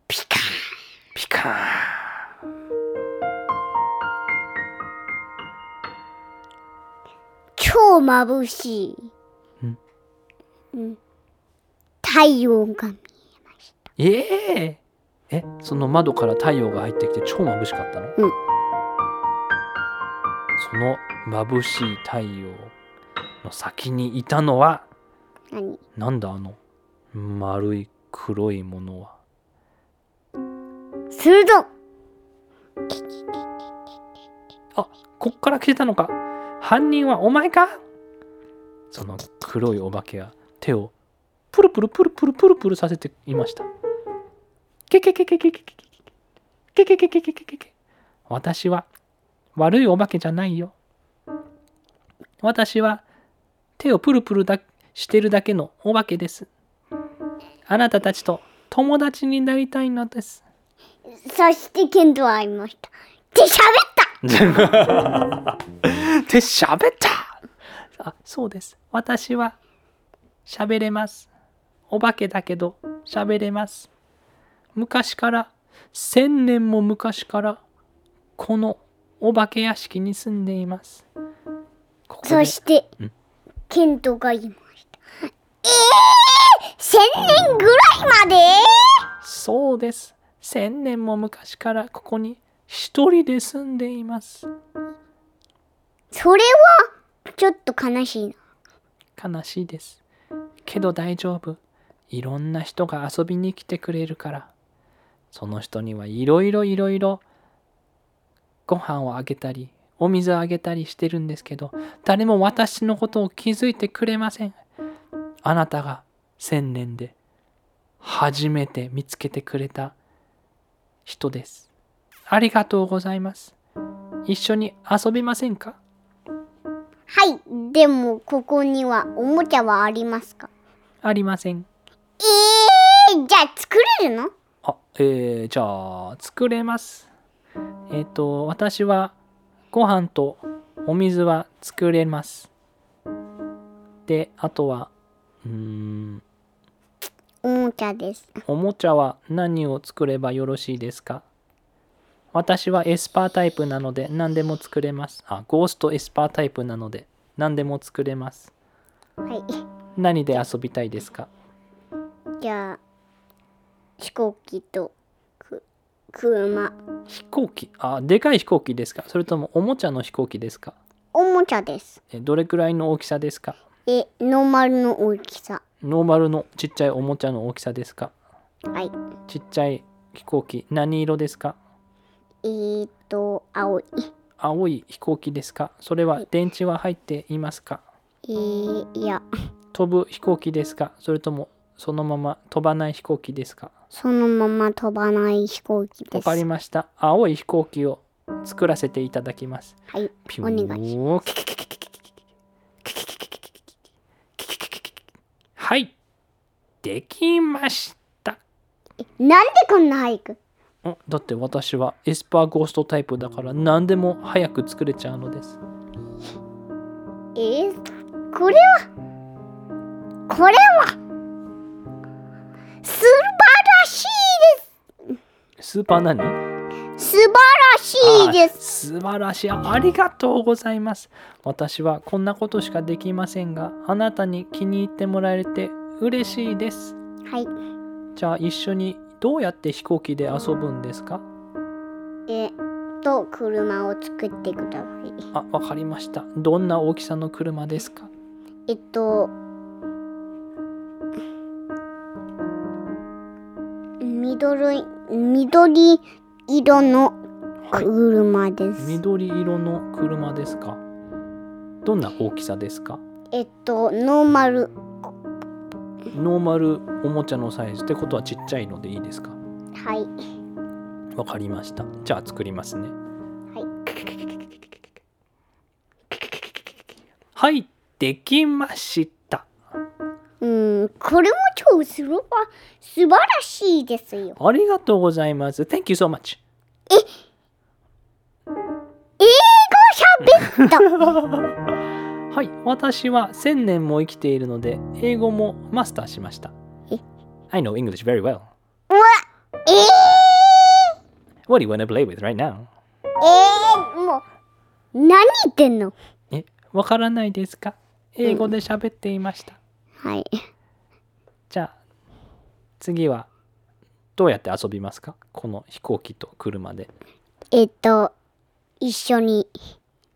ピカピカ超眩しい。うん。うん。太陽が見ーンえええその窓から太陽が入ってきて超眩しかったの、ん。その眩しい太陽の先にいたのは何？なんだあの丸い黒いものは？鋭いあこっから来てたのか？犯人はお前か？その黒いお化けが手をプルプルプルプルプルプルさせていましたケケケケケケケケケケケケケケケケ私は悪いお化けじゃないよ私は手をプルプルだしてるだけのお化けですあなたたちと友達になりたいのですそしてケントは会いましたで喋ったで喋ったあそうです私は喋れますお化けだけど喋れます昔から千年も昔からこのお化け屋敷に住んでいます。ここで。そしてん。ケントが言いました。ええー、千年ぐらいまで？そうです。千年も昔からここに一人で住んでいます。それはちょっと悲しいな。悲しいです。けど大丈夫。いろんな人が遊びに来てくれるからその人にはいろいろいろいろご飯をあげたりお水をあげたりしてるんですけど誰も私のことを気づいてくれません。あなたが千年で初めて見つけてくれた人です。ありがとうございます。一緒に遊びませんか？はい。でもここにはおもちゃはありますか？ありません。えー、じゃあ作れるの？あ、えー、じゃあ、作れます。えっ、と、私はご飯とお水は作れます。で、あとは、うーん、おもちゃですおもちゃは何を作ればよろしいですか？私はエスパータイプなので何でも作れます。あ、ゴーストエスパータイプなので何でも作れます。はい何で遊びたいですか？じゃあ飛行機とく車。飛行機？あ、でかい飛行機ですか？それともおもちゃの飛行機ですか？おもちゃです。えどれくらいの大きさですか？えノーマルの大きさ。ノーマルのちっちゃいおもちゃの大きさですか？はい。ちっちゃい飛行機。何色ですか？えーと青い。青い飛行機ですか？それは電池は入っていますか？えー、いや。飛ぶ飛行機ですか？それともそのまま飛ばない飛行機ですか？そのまま飛ばない飛行機です。わかりました。青い飛行機を作らせていただきます。はい。お願いしますはい。できました。えなんでこんな早く？だって私はエスパーゴーストタイプだから何でも早く作れちゃうのです。えー、これはこれはするスーパー何？素晴らしいであす素晴らしい。ありがとうございます。私はこんなことしかできませんがあなたに気に入ってもらえて嬉しいです。はい。じゃあ一緒にどうやって飛行機で遊ぶんですか？えっと車を作ってください。あ、わかりました。どんな大きさの車ですか？えっと緑緑色のはい車です、緑色の車ですか？どんな大きさですか？えっとノーマル。ノーマルおもちゃのサイズってことはちっちゃいのでいいですか？はい。わかりました。じゃあ作りますね。はい。はい、できました。うんこれも超すば素晴らしいですよありがとうございます。Thank you so much. 英語喋った はい、私は1000年も生きているので、英語もマスターしましたえ？I know English very well. うわえ What do you wanna play with right now? ー、えー、もう何言ってんの？え、わからないですか？英語で喋っていました。はい。じゃあ、次はどうやって遊びますか？この飛行機と車で。えっと一緒に。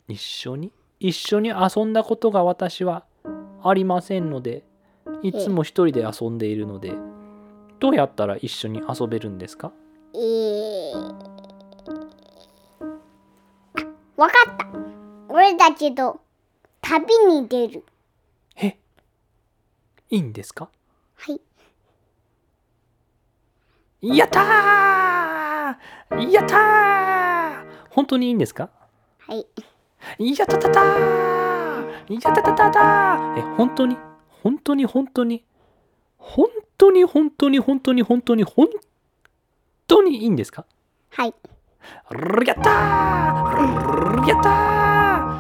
一緒に？一緒に遊んだことが私はありませんのでいつも一人で遊んでいるのでどうやったら一緒に遊べるんですか？えー、わかった。俺たちと旅に出る。えいいんですか？はい。やったー！やったー！本当にいいんですか？はい。やったたたー！やったたたたー！え本当に？本当に？本当に？本当に？本当に？本当に？本当に？本当にいいんですか？はい。やったー！やった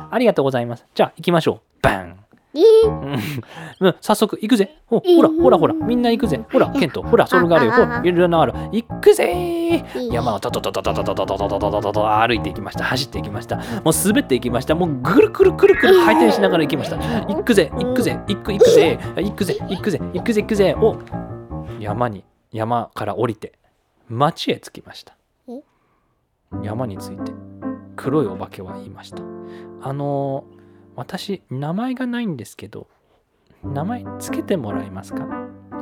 ー！ありがとうございます。じゃあ行きましょう。バン！えー、うんうん早速行くぜ。ほほらほらほらみんな行くぜ。ほらケントほらソルガールよ。ほらいるなある。行くぜー山をトトトトトトトトトトトトトト歩いていきました。走っていきました。もう滑っていきました。もうぐるくるくるくる回転しながら行きました。行くぜ行くぜ行く行くぜ行くぜ行くぜ行くぜ行くぜ。お山に山から降りて町へ着きました。山について黒いお化けは言いましたあのー私名前がないんですけど名前つけてもらえますか？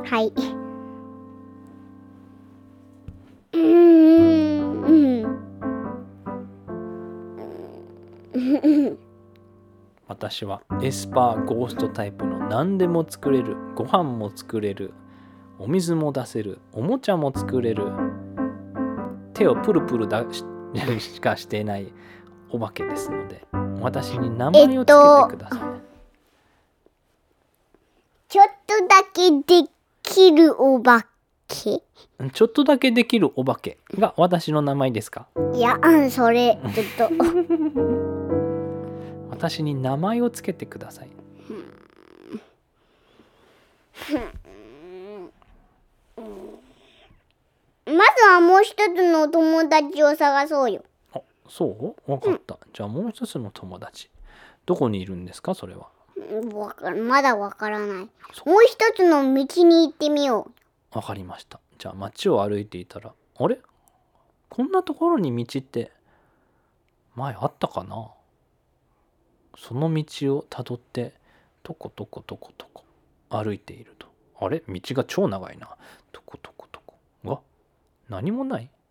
はい。うーん。うん。私はエスパーゴーストタイプの何でも作れるご飯も作れるお水も出せるおもちゃも作れる手をプルプルだし しかしていないお化けですので私に名前をつけてください、ちょっとだけできるお化け？ちょっとだけできるお化けが私の名前ですか？いや、うんそれ、ちょっと。私に名前をつけてください。まずはもう一つの友達を探そうよ。あそう？わかった、じゃあもう一つの友達。どこにいるんですか？それは。かまだわからない。そもう一つの道に行ってみよう。わかりました。じゃあ街を歩いていたらあれ？こんなところに道って前あったかな？その道をたどってとことことことこ歩いていると。あれ？道が超長いな。とことことこが何もない？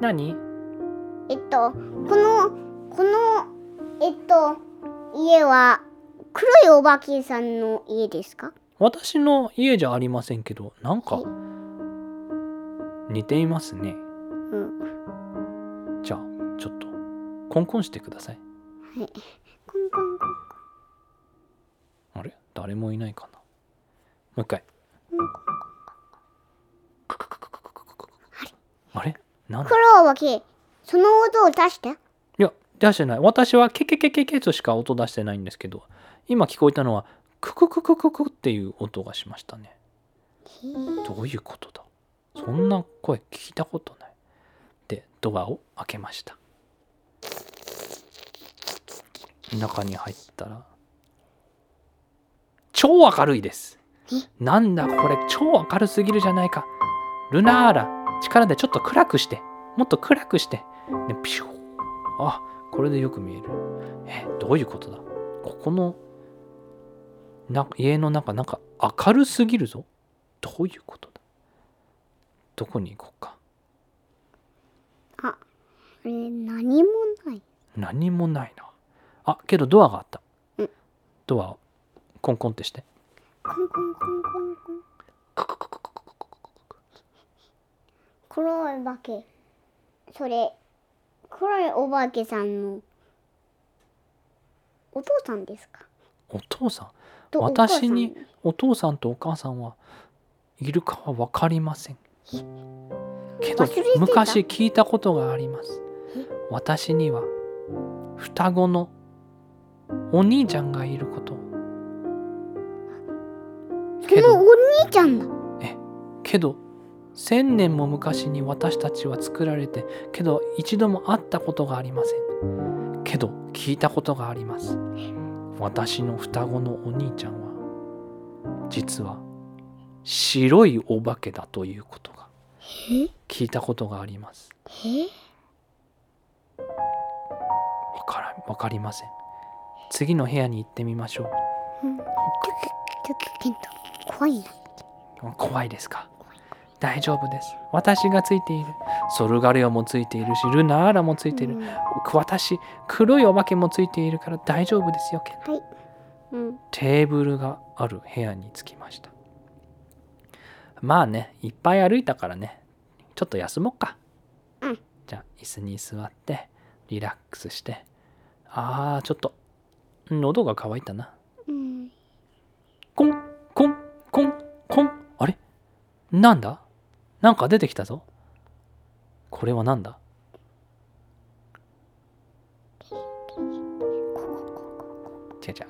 何？えっと、この、この、えっと、家は、黒いお化けさんの家ですか？私の家じゃありませんけどなんかはい。似ていますね。うん。じゃあちょっとコンコンしてください。はい。コンコンコンあれ？誰もいないかな。もう一回。あれなんだ？黒お化け、その音を出して？いや出してない私はケケケケケとしか音出してないんですけど今聞こえたのはククククククっていう音がしましたねどういうことだそんな声聞いたことないでドアを開けました中に入ったら超明るいですなんだこれ超明るすぎるじゃないかルナーラ力でちょっと暗くしてもっと暗くしてねピシュー。あこれでよく見える。えどういうことだ？ここのな家の中なんか明るすぎるぞ。どういうことだ？どこに行こうか？あれ、何もない。何もないな。あけどドアがあった、うん。ドアをコンコンってして。コンコンコンコンコン。黒いお化け。それ、黒いお化けさんのお父さんですか？お父さん？私にお父さんとお母さんはいるかは分かりません。けど昔聞いたことがあります。え？私には双子のお兄ちゃんがいること。そのお兄ちゃんだ。けど千年も昔に私たちは作られてけど一度も会ったことがありません。けど聞いたことがあります。私の双子のお兄ちゃんは実は白いお化けだということがえ聞いたことがあります。えわからわかりません。次の部屋に行ってみましょう。ん。ちょっと、ちょっと、ケント、怖い怖いですか？大丈夫です。私がついている。ソルガレオもついているしルナーラもついている、うん。私黒いお化けもついているから大丈夫ですよケントはい。うん。テーブルがある部屋に着きました。まあねいっぱい歩いたからね。ちょっと休もっか。うん。じゃあ椅子に座ってリラックスして。あーちょっと喉が渇いたな。うん。コンコンコンコンあれ？なんだ？なんか出てきたぞ。これはなんだ？違う違う。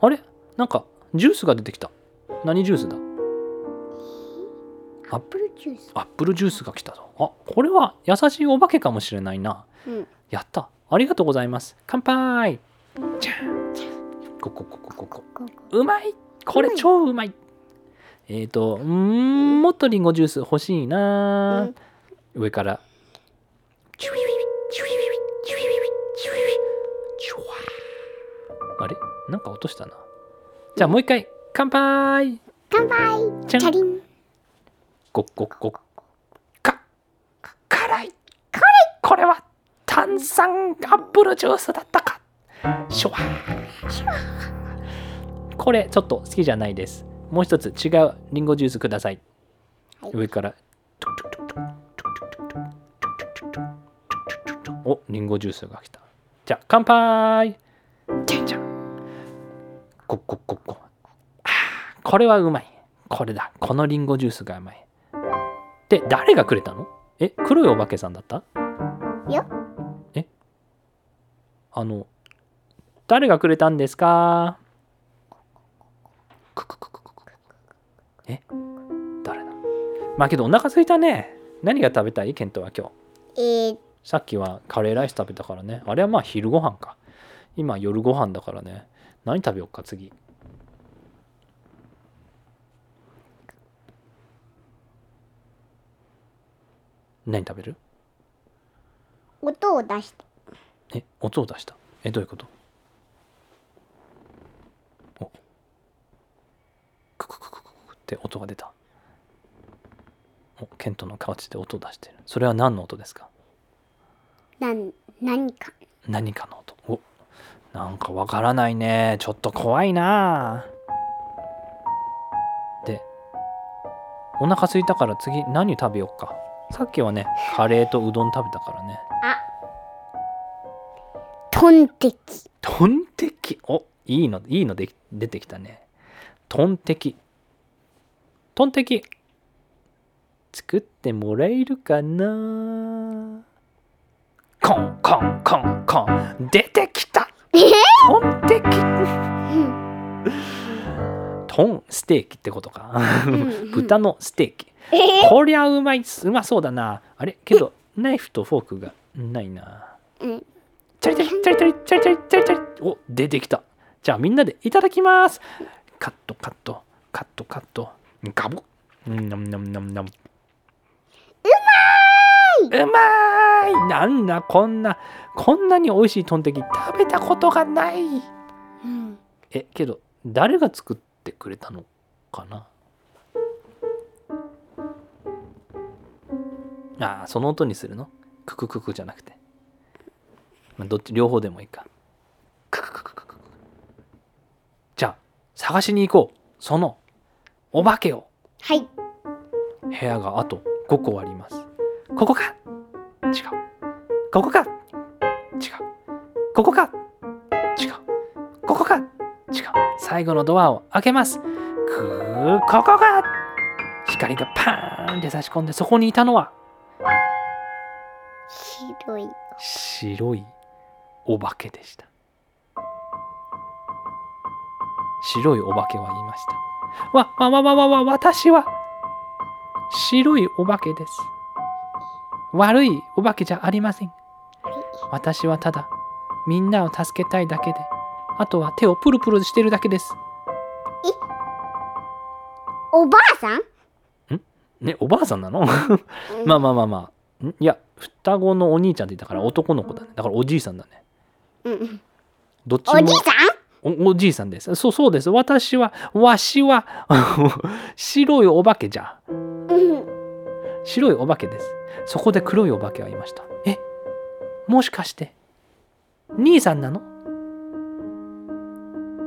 あれ？なんかジュースが出てきた。何ジュースだ？アップルジュース。アップルジュースが来たぞ。あこれは優しいお化けかもしれないな。うん、やった。ありがとうございます。乾杯。じゃん。ここここここ。うまい。これ超うまい。えっ、ー、とんもっとリンゴジュース欲しいな、上から。あれ？なんか落としたな。じゃあもう一回。乾杯。乾杯。チャリン。ゴッゴッゴッ。か辛い。これは炭酸アップルジュースだったか。シュワー。これちょっと好きじゃないですもう一つ違うリンゴジュースください、はい。上から。おリンゴジュースが来た。じゃあ乾杯。じゃんじゃん。ゴッゴッゴッゴッあーこれはうまい。これだ。このリンゴジュースがうまい。で誰がくれたの？え黒いお化けさんだった？いや。え？あの誰がくれたんですか？ククククククえ？誰だ？まあけどお腹空いたね。何が食べたい？ケントは今日。えー、さっきはカレーライス食べたからね。あれはまあ昼ご飯か。今夜ご飯だからね。何食べようか次？何食べる？音を出して。え？音を出した。え？どういうことおククククククって音が出た。おケントのカウチで音を出してる。それは何の音ですか？なん、何か。何かの音。おなんかわからないね。ちょっと怖いな。でお腹空いたから次何食べようか？さっきはねカレーとうどん食べたからね。あ。トンテキ。トンテキ？おいいのいいので出てきたね。トンテキトンテキ。好作ってもらえるかな？コンコンコンコン。出てきた。トンテキ。トンステーキってことか。ん豚のステーキ。こりゃうまい。うまそうだな。あれ？けどナイフとフォークがないな。うん。チャリチャリチャリチャリチャリチャリチャリチャリ。お出てきた。じゃあみんなでいただきます。カットカット。カットカットガブうんナムナムナムナムうまいうまいなんだこんなこんなに美味しいトンテキ食べたことがないうんえけど誰が作ってくれたのかなああその音にするのククククじゃなくて、まあ、どっち両方でもいいかククククククじゃあ探しに行こうそのお化けを。はい。部屋があと5個あります。ここか。違う。ここか。違う。ここか。違う。ここか。違う。最後のドアを開けます。くーここか。光がパーンって差し込んでそこにいたのは。白い。白い。お化けでした。白いお化けは言いましたわわわわわわ私は白いお化けです。悪いお化けじゃありません。私はただみんなを助けたいだけであとは手をプルプルしてるだけです。おばあさん？ねおばあさんなの？まあまあまあまあ。ん？いや双子のお兄ちゃんって言ったから男の子だね。だからおじいさんだね。うんどっちもおじいさおおじいさんです。そうそうです。私は、わしは、白いお化けじゃ。白いお化けです。そこで黒いお化けはいました。えもしかして、兄さんなの？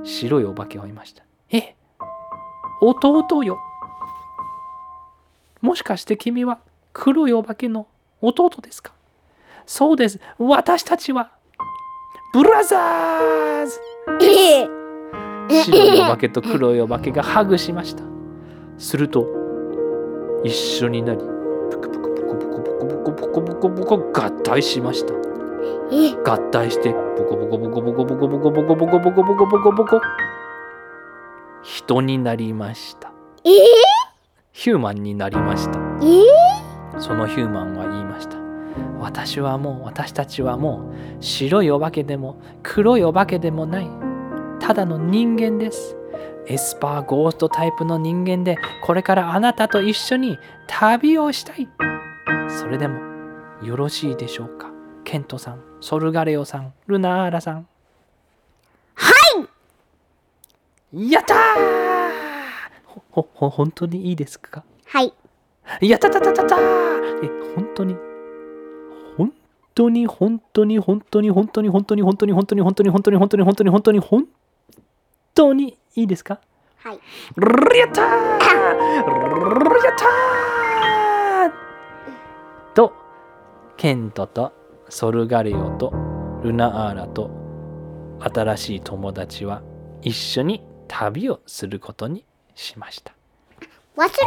白いお化けはいました。え弟よ。もしかして君は黒いお化けの弟ですか？そうです。私たちは、ブラザーズ 白いお化けと黒いお化けがハグしました。すると一緒になりプクプクプクプクプクプクプクプクプク合体しました合体してボコボコボコボコボコボコボコボコボコボコボコボコ人になりましたヒューマンになりましたそのヒューマンは言いました私はもう私たちはもう白いお化けでも黒いお化けでもないただの人間です。エスパーゴーストタイプの人間でこれからあなたと一緒に旅をしたい。それでもよろしいでしょうか？ケントさんソルガレオさんルナーラさん。はい！やったー！ほほほ本当にいいですか？はい。やったたたたたえ、本当に？本当に本当に本当に本当に本当に本当に本当に本当に本当に本当に本当に本当に本当にいいですか？はい。ルやったー！ルやったー！と、ケントとソルガレオとルナアーラと新しい友達は一緒に旅をすることにしました。忘れて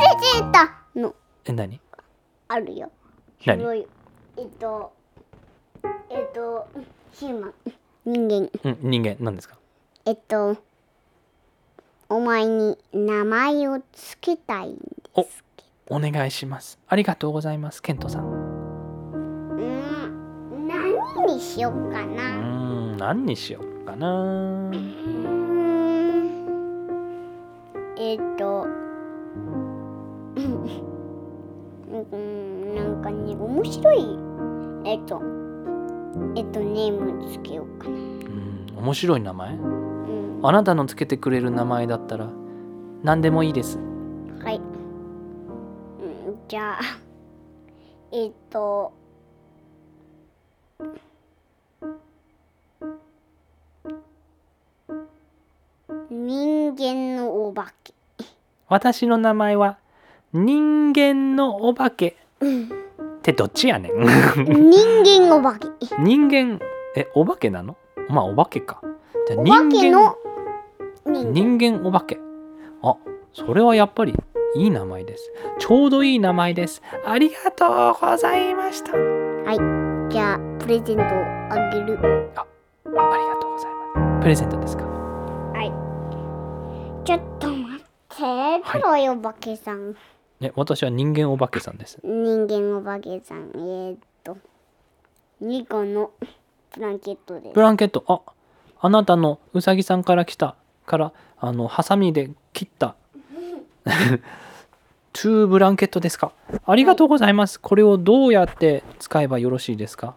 たの。え、何？あるよ。何？えっとえっとヒューマン。人間。うん、人間、何ですか？えっとお前に名前をつけたいんですおお願いします。ありがとうございます、ケントさん。ううん何にしようかーな、ん、何にしようかな。うーん。えっと うんなんかね面白い。えっとえっとネームつけようかな。うん、面白い名前？うん。あなたのつけてくれる名前だったら何でもいいです。はい、うん、じゃあ えっと人間のお化け。私の名前は人間のお化け。ってどっちやねん。人間お化け人間、え、お化けなの？まあお化けか。じゃ人間の人間お化け。あ、それはやっぱりいい名前ですちょうどいい名前ですありがとうございましたはい。じゃあ、プレゼントをあげる。ありがとうございますプレゼントですか？はい。ちょっと待って。黒いお化けさん。ね私は人間お化けさんです。人間お化けさん。えー、っと、2個のブランケットです。ブ。ランケット。ああなたのうさぎさんから来た。からあのハサミで切った。トゥーブランケットですか。ありがとうございます。これをどうやって使えばよろしいですか？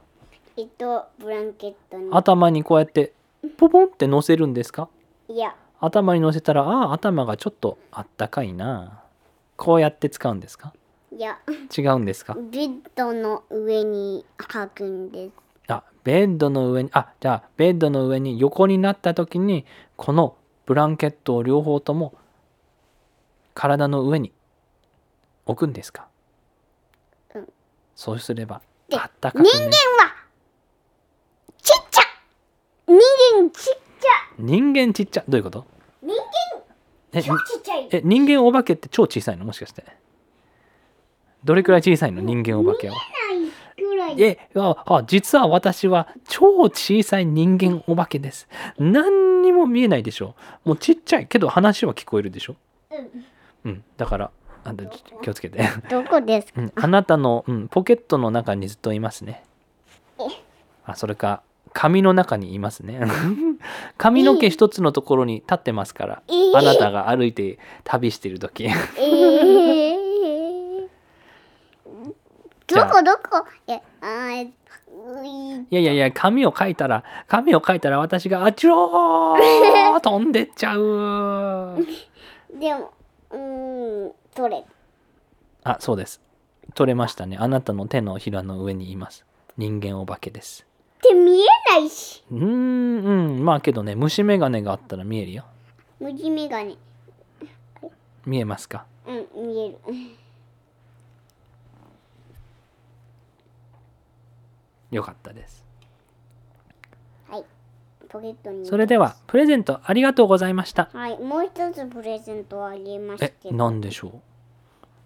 えっと、ブランケットに。頭にこうやってポポンって乗せるんですか？いや、頭に乗せたらああ頭がちょっとあったかいなこうやって使うんですか？いや、違うんですか？ベッドの上に書くんです。あベッドの上にあじゃあベッドの上に横になった時にこのブランケットを両方とも体の上に置くんですか、うん。そうすればであったかく、ね、人間はちっちゃ。人間ちっちゃ。人間ちっちゃ。どういうこと？え超ちっちゃい。え人間お化けって超小さいの？もしかして。どれくらい小さいの？人間お化けは。ないぐらい。えああ実は私は超小さい人間お化けです。何にも見えないでしょ。もうちっちゃいけど話は聞こえるでしょ。うん。うん。だからあんた気をつけて、どこですか？うん、あなたの、うん、ポケットの中にずっといますね。え。あそれか髪の中にいますね。髪の毛一つのところに立ってますからえー。あなたが歩いて旅してる時。どこどこ？いいやいやいや髪を描いたら髪を描いたら私があちろー飛んでっちゃう。でもうーん取れ。あそうです。取れましたね。あなたの手のひらの上にいます。人間お化けですって見えないし。うーんうん。まあけどね虫眼鏡があったら見えるよ。無地眼鏡。見えますか？うん見える。よかったです。はい。ポケットにそれではプレゼントありがとうございました。はい。もう一つプレゼントをあげましえけどなんでしょ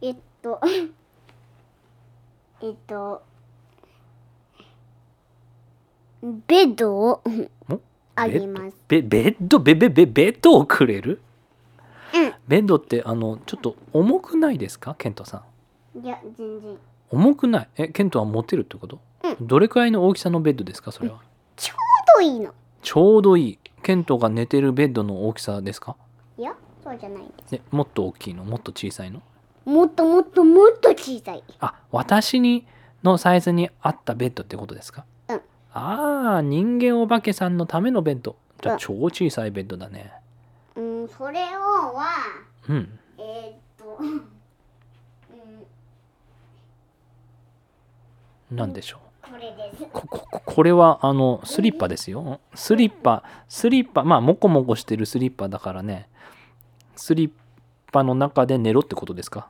えっと えっとベッドをあげます。ベベベッド？ベベベベッドをくれる？うん。ベッドってあのちょっと重くないですか？ケントさん。いや全然。重くない？えケントは持てるってこと、うどれくらいの大きさのベッドですか？それは、ちょうどいいの。ちょうどいい。ケントが寝てるベッドの大きさですか？いやそうじゃないです。ねもっと大きいの？もっと小さいの？もっともっともっと小さい。あ私にのサイズに合ったベッドってことですか？うんああ人間お化けさんのためのベッドじゃあうん超小さいベッドだね。うんそれをはうん。えー、っとうん。なんでしょう。これです。ここここれはあのスリッパですよ。スリッパスリッパまあモコモコしてるスリッパだからね。スリッパの中で寝ろってことですか？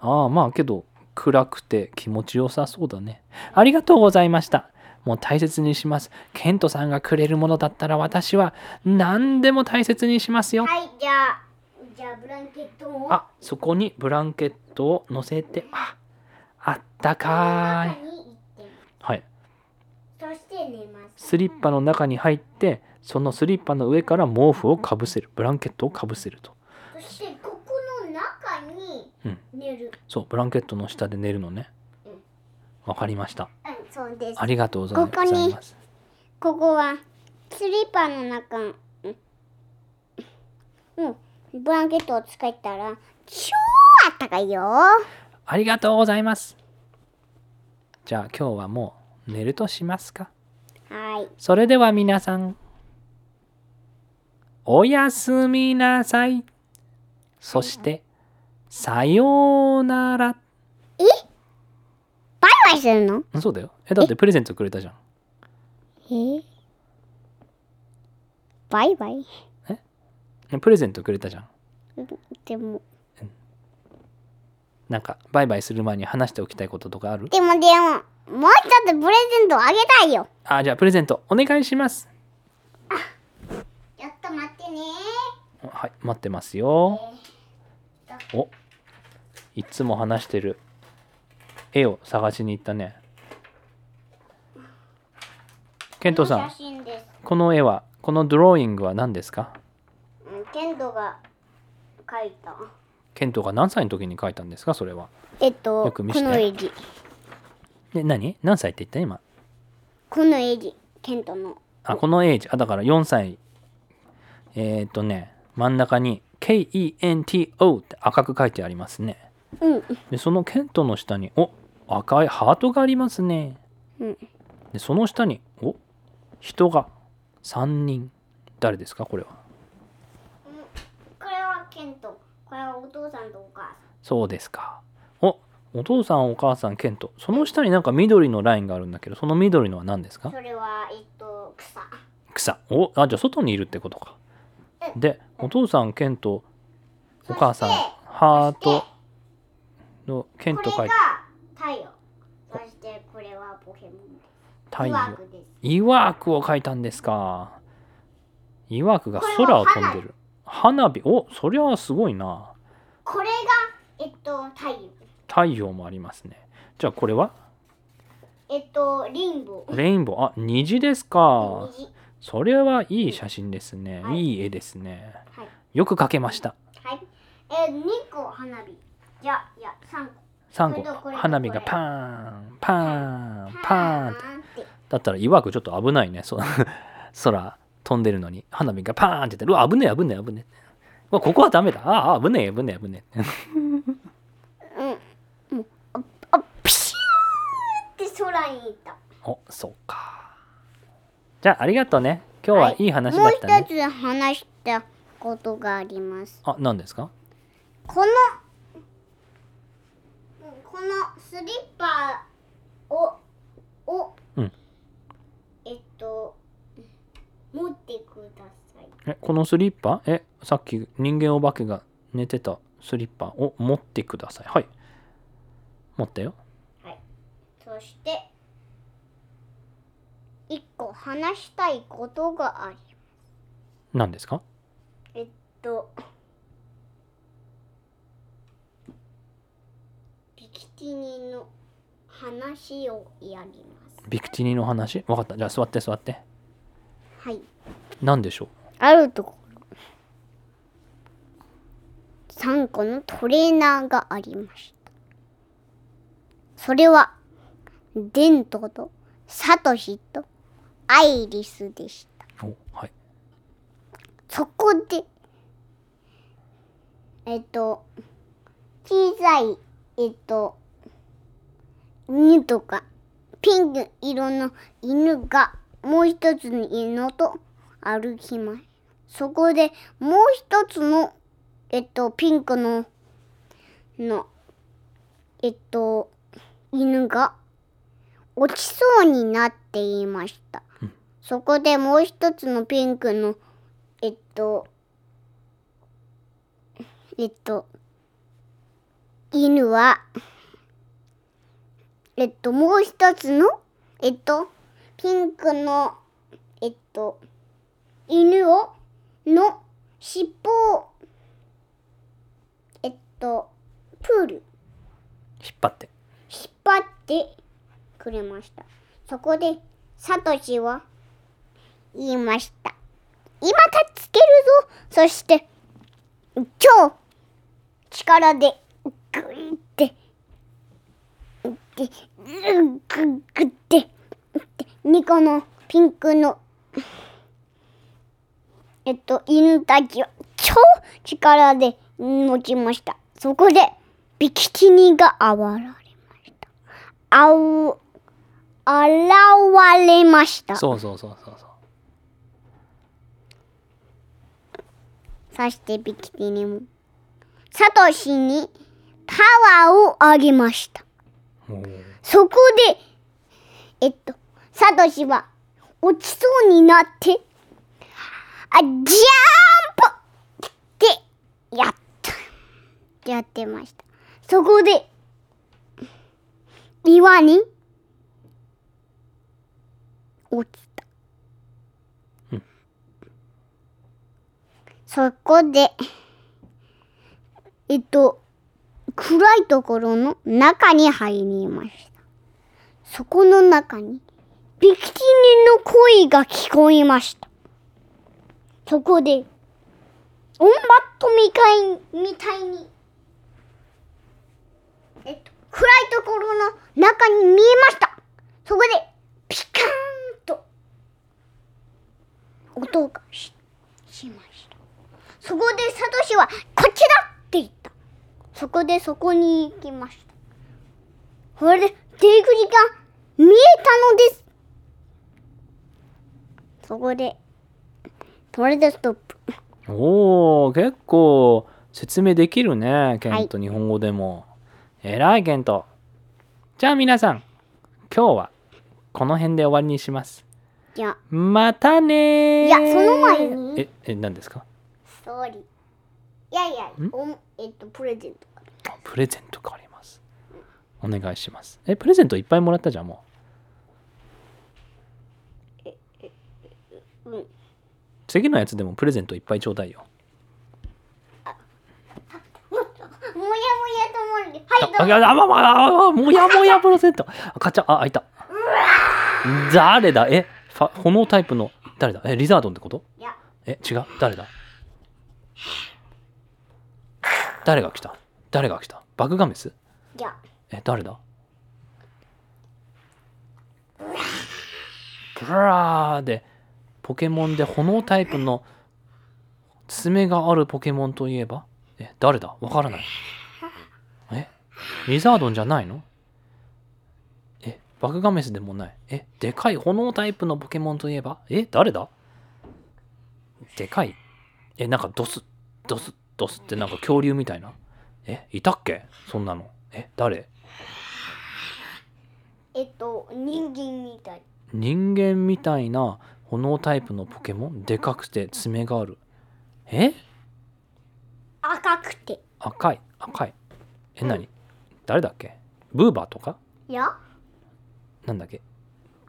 ああまあけど暗くて気持ちよさそうだね。ありがとうございましたもう大切にします。ケントさんがくれるものだったら私は何でも大切にしますよ。はいじゃあじゃあブランケットを。あそこにブランケットを乗せて。ああったかい。はい。そして寝ます。スリッパの中に入ってそのスリッパの上から毛布をかぶせる。ブランケットをかぶせると。そしてここの中にうん。寝る。そうブランケットの下で寝るのね。うん。わかりました。うんそうです。ありがとうございます。ここにここはスリッパの中うん。うん。ブランケットを使ったら超あったかいよ。ありがとうございます。じゃあ今日はもう寝るとしますか？はい。それでは皆さんおやすみなさい。そしてさようならバイバイするの？そうだよ。えだってプレゼントくれたじゃん。え？バイバイ？プレゼントくれたじゃん。でも。なんかバイバイする前に話しておきたいこととかある？でもでももう一つプレゼントあげたいよ。あじゃあプレゼントお願いします。ちょっと待ってね。はい待ってますよ。おいつも話してる絵を探しに行ったねケントさん。この絵はこのドローイングは何ですか？うんケントが描いた。ケントが何歳の時に描いたんですか？それはえっと、こよく見せての絵字。え何？何歳って言った？今この絵字。ケントの。あこのエイジあだから4歳えーっとね真ん中に KENTO って赤く書いてありますねうん。でそのケントの下にお赤いハートがありますね。うん。でその下にお？人が。3人。誰ですか？これは。これはケント。これはお父さんとお母さん。そうですか。お？お父さんお母さんケント。その下になんか緑のラインがあるんだけどその緑のは何ですか？それは、えっと、草。草。お？あじゃあ外にいるってことか。でお父さんケントお母さんハートのケント書いて太陽。そしてこれはポケモンです。太陽。イワークを書いたんですか。イワークが空を飛んでる。花火。おそりゃすごいな。これが、えっと、太陽。太陽もありますね。じゃあこれは？えっと、リンボー。レインボー。あ虹ですか。虹。それはいい写真ですね。はい。いい絵ですね。はい。よく描けました。はい。えー、2個花火。いや、いや、3個。3これとこれと個花火がパーンパーンパーンって。だったらいわくちょっと危ないね。そう 空飛んでるのに。花火がパーンって言ってうわ危ねえ危ねえ危ねえ。うわここはダメだ。ああ危ねえ危ねえ危ねえ。うん。もう、あ、あピシューって空に行った。おそうか。じゃあありがとうね。今日はいい。話だったね、もう一つ話したことがあります。あ何ですか？この、このスリッパを、を、うんえっと、持ってください。えこのスリッパ？えさっき人間お化けが寝てたスリッパ？を持ってください。はい。持ったよ。はい。そして、一個話したいことがあり何ですか？えっと、ビキティニの話をやります。ビクティニの話？分かったじゃあ座って座ってはい。何でしょう？あるところ、3個のトレーナーがありました。それは、デントとサトシとアイリスでした。おはいそこで、えっと、小さい、えっと、犬とか、ピンク色の犬がもう一つの犬と歩きます。そこでもう一つの、えっと、ピンクの、の、えっと、犬が落ちそうになっていました。そこでもう一つのピンクのえっと、えっと、犬は、えっと、もう一つの、えっと、ピンクの、えっと、犬を、の尻尾を、えっと、プール、引っ張って引っ張ってくれました。そこで、サトシは言いました。今たつけるぞそして、超力で、グイって、で、グググって、2個のピンクの、えっと、犬たちは超力で持ちました。そこで、ビキティニが現れました。あう、現れました。そうそうそうそうそうそしてビキティニも、サトシにパワーをあげました。そこで、えっと、サトシは落ちそうになって、あ、ジャーンプってやった。やってました。そこで、岩に落ちた。うんそこで、えっと、暗いところの中に入りました。そこの中にビキニの声が聞こえました。そこで、オンバットみたいみたいに、えっと、暗いところの中に見えました。そこで、ピカーンと、音がししました。そこでサトシは、こっちだ。そこでそこに行きました。それで、出口が見えたのです。そこで、それでストップ。おお結構説明できるねケント、日本語でもえらいケントじゃあ皆さん今日はこの辺で終わりにしますじゃあ、またねーいやその前にええ何ですか？ストーリー。いやいや、おんえっと、プレゼント。あプレゼントがあります。お願いします。えプレゼントいっぱいもらったじゃんもう。うん。次のやつでもプレゼントいっぱいちょうだいよ。もやもやと思うで。はい、どあ。あ、あ、まあ、もやもやプロセント。あ、カチャ、あ、開いた。誰だ？え、ファ炎タイプの、誰だ？え、リザードンってこと？え、違う？誰だ？誰が来た？誰が来た？バグガメス？いや、え、誰だ？ブラーで、ポケモンで炎タイプの爪があるポケモンといえば？え、誰だ？わからない。えリザードンじゃないの？え、バグガメスでもない。え、でかい炎タイプのポケモンといえば？え、誰だ？でかい。え、なんかドス、ドス、ドスってなんか恐竜みたいな？え、いたっけ？そんなの。え、誰？えっと、人間みたい。人間みたいな炎タイプのポケモン？でかくて爪がある。え？赤くて。赤い、赤い。え、何？誰だっけ？ブーバーとか？いや、なんだっけ？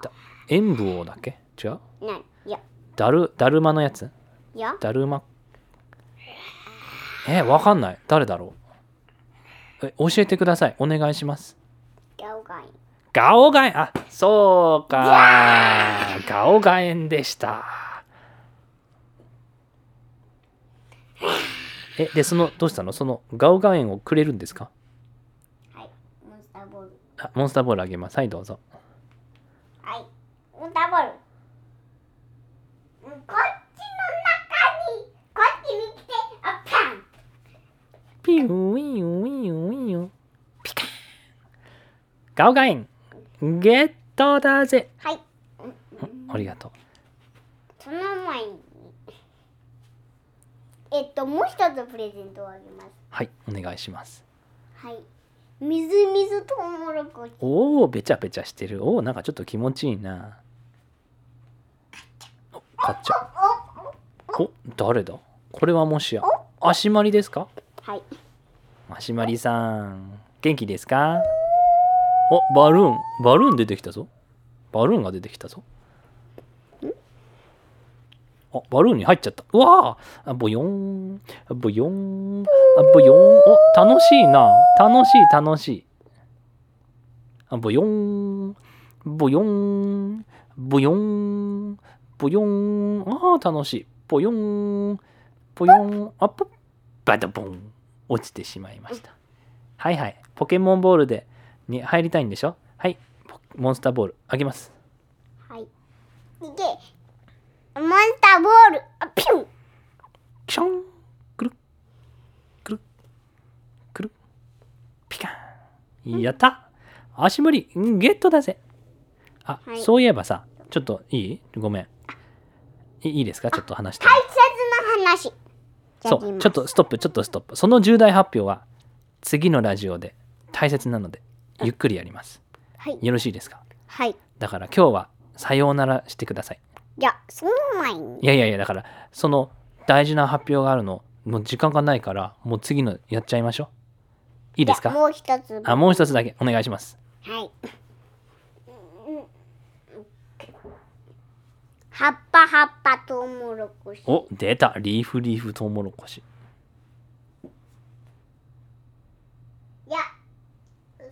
だエンブオだっけ？違う？ない。いや、ダル、ダルマのやつ？いや、ダルマえ、わかんない。誰だろう？え、教えてください。お願いします。ガオガイン。ガオガエンあそうかガオガエンでしたえでそのどうしたの？そのガオガエンをくれるんですか？はい、モンスターボール。あモンスターボールあげますはいどうぞはい、モンスターボール。こっちの中に、こっちに来て、あ、パン。ピューウィーウィーウィーピカーン。ガオガエン。ゲットだぜ。はい、ありがとう。その前に。えっと、もう一つプレゼントをあげます。はいお願いします。はい。みずみずとうもろこし。おおべちゃべちゃしてる。おおなんかちょっと気持ちいいな。お買っちゃう。お誰だ？これはもしや。足まりですか？はい。足まりさん元気ですか？おバルーンバルーン出てきたぞ。バルーンが出てきたぞ。あバルーンに入っちゃった。うわあボヨーン。ボヨーン。あボヨーン。お楽しいな。楽しい楽しい。あボヨーン。ボヨーンボヨンボヨンあー楽しい。ボヨーンボヨンあポッ。バタボン。落ちてしまいました。はいはい。ポケモンボールでに入りたいんでしょ？はい。ポモンスターボールあげます。はい。いけ。モンスターボール。あ、ピュン。キション。くる。っくる。っくる。っピカーン。やった。足無理ゲットだぜ。あ、はい。そういえばさちょっといい？ごめん。いいいですか？ちょっと話して。大切な話。そうちょっとストップちょっとストップその重大発表は次のラジオで大切なのでゆっくりやりますはい。よろしいですか？はい。だから今日はさようならしてくださいいや、その前に。いやいやいやだからその大事な発表があるのもう時間がないからもう次のやっちゃいましょういいですか？もう一つ。あもう一つだけお願いしますはい。葉っぱ葉っぱトウモロコシ。お、出た。リーフリーフトウモロコシ。いや、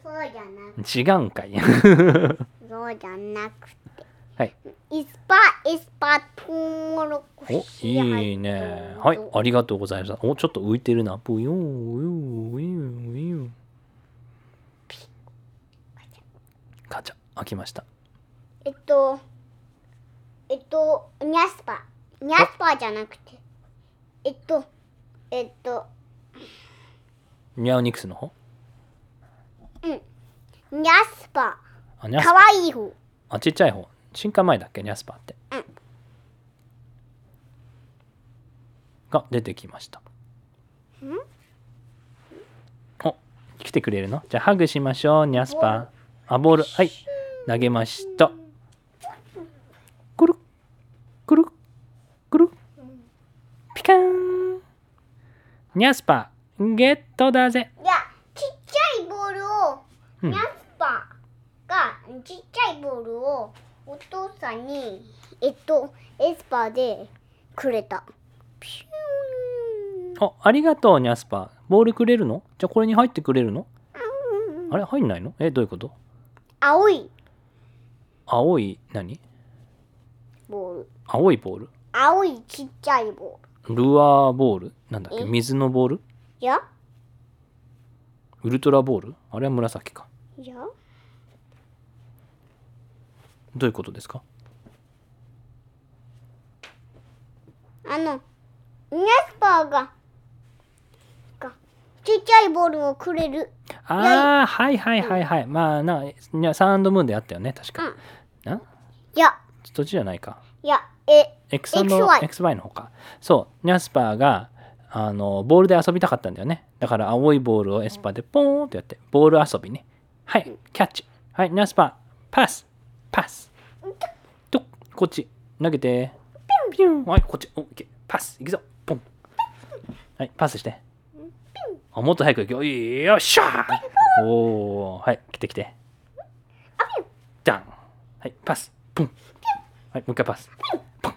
そうじゃなく違うんかい。そうじゃなくて。はい。イスパ、イスパトウモロコシ。お、いいね。はい、ありがとうございます。お、ちょっと浮いてるな。ぷよーよーよー。ガチャ、開きました。えっと。えっと、ニャスパ。ニャスパじゃなくて。えっと、えっと。ニャオニクスの方？うん。ニャスパ。あ、ニャスか。わいい方。あ、ちっちゃい方。進化前だっけ、ニャスパって。うんが出てきました。ん？お、来てくれるの？じゃあハグしましょう、ニャスパ。あ、ボール。はい。投げました。カんニャスパゲットだぜ。いやちっちゃいボールを、うん。ニャスパがちっちゃいボールをお父さんにえっとエスパーでくれた。ピューン。あありがとうニャスパ。ボールくれるの？じゃあこれに入ってくれるの？あれ入んないの？えどういうこと？青い。青い何？ボール。青いボール？青いちっちゃいボール。ルアーボール？なんだっけ？水のボール？いや。ウルトラボール？あれは紫か。いや。どういうことですか？あのネスパーがちっちゃいボールをくれる。ああはいはいはいはい、うん、まあなサンドムーンであったよね確か、うん、な？いや。そっちじゃないか。いや。XY, XY のほか。そう。ニャスパーがあのボールで遊びたかったんだよね。だから青いボールをエスパーでポーンってやってボール遊びね。はいキャッチ。はいニャスパーパス。パス。とこっち。投げて。ピュンはいこっち。オッケーパス。いくぞ。ポン。はいパスして。あもっと早く行くよ。よっしゃおおはい来て来て。ダン。はいパス。ポン。はいもう一回パス。ピュン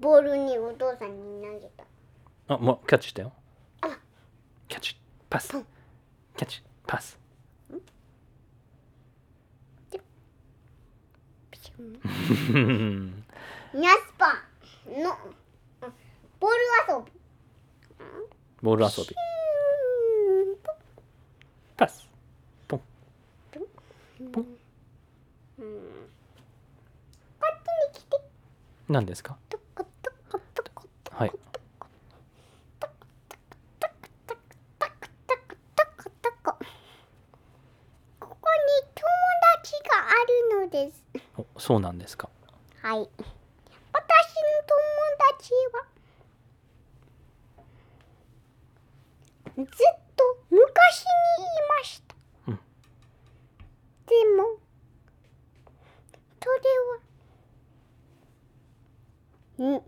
ボールにお父さんに投げた。あもうキャッチしたよ。あ。キャッチパス。キャッチパス。ニャスパンのうんボール遊び。ボール遊び。うんパス。ポン。こっちに来て。何ですか？トコトコトコトコはい。ここに友達があるのです。おそうなんですか。はい。私の友達はずっと昔にいました、うん。でもそれはん本当の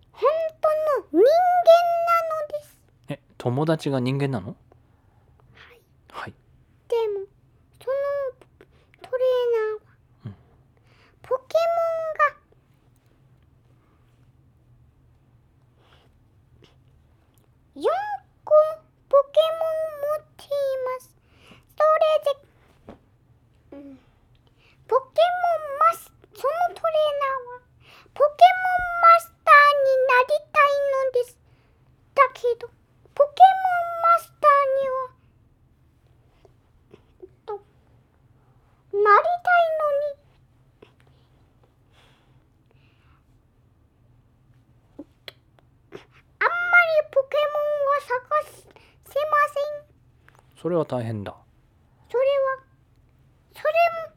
人間なのです。え友達が人間なの？はい。はい。でもそのトレーナーは、うん。ポケモンが4個ポケモン持っています。それで、うん。ポケモンマスそのトレーナーはポケモンマスターになりたいのです。だけどポケモンマスターにはとなりたいのに。あんまりポケモンを探せません。それは大変だそれはそれも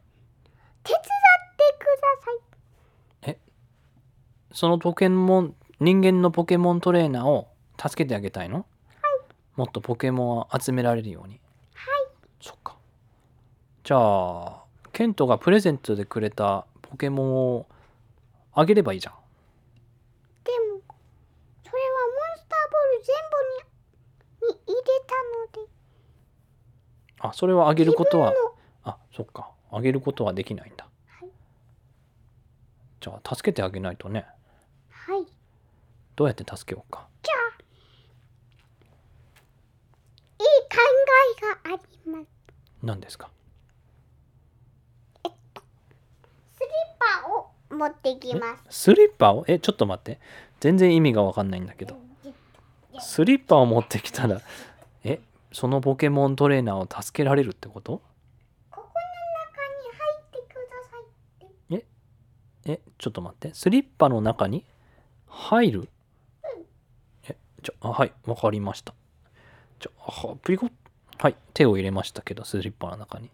手伝ってくださいそのポケモン人間のポケモントレーナーを助けてあげたいの？もっとポケモンを集められるように。はい。そっか。じゃあケントがプレゼントでくれたポケモンをあげればいいじゃん。でもそれはモンスターボール全部にに入れたので。あそれはあげることはあそっか。あげることはできないんだ、はい。じゃあ助けてあげないとね。はいどうやって助けようか？じゃあいい考えがあります。何ですか？スリッパを持ってきます。スリッパを？えちょっと待って。全然意味が分かんないんだけど。スリッパを持ってきたらえそのポケモントレーナーを助けられるってこと？ここの中に入ってくださいえちょっと待って。スリッパの中に入る？えちょあはいわかりました。ちょはプリコはい手を入れましたけどスリッパの中に。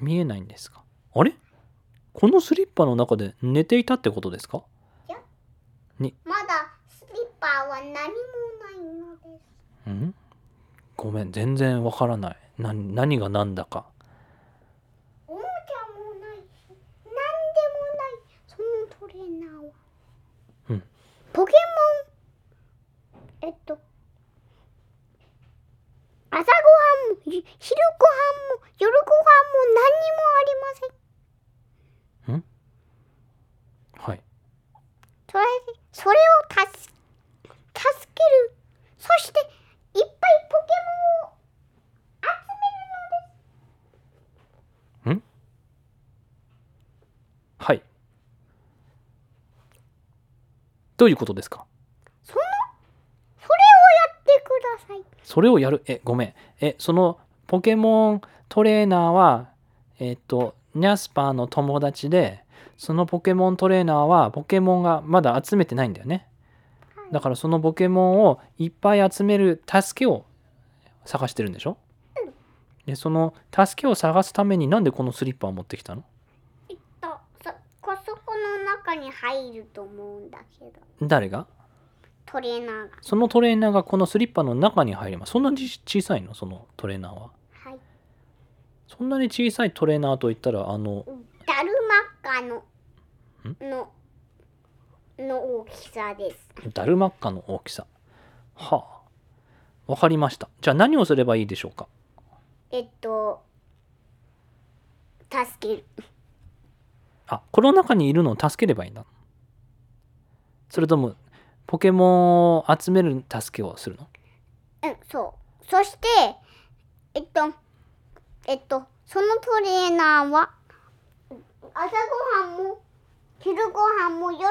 見えないんです。か？あれ？このスリッパの中で寝ていたってことですか？まだスリッパは何もないのです。ん？ごめん全然わからない。何何が何だかおもちゃもないし何でもないそのトレーナーは、うんポケモンえっと朝ごはんもひ昼ごはんも夜ごはんも何にもありません。はい。それでそれをたす助ける。そしていっぱいポケモンを集めるのです。はいどういうことですか？そのそれをやってください。それをやる？えごめん。えそのポケモントレーナーはえっとニャスパーの友達でそのポケモントレーナーはポケモンがまだ集めてないんだよね。はい。だからそのポケモンをいっぱい集める助けを探してるんでしょうんでその助けを探すためになんでこのスリッパを持ってきたの中に入ると思うんだけど。誰が？トレーナーが。そのトレーナーがこのスリッパの中に入ります。そんなに小さいの？そのトレーナーは。はい。そんなに小さいトレーナーといったらあのダルマッカののの大きさです。ダルマッカの大きさ。はあ。わかりました。じゃあ何をすればいいでしょうか？えっと助けるあこの中にいるのを助ければいいんだ。それともポケモンを集める助けをするの？うんそう。そしてえっとえっとそのトレーナーは朝ごはんも昼ごはんも夜ご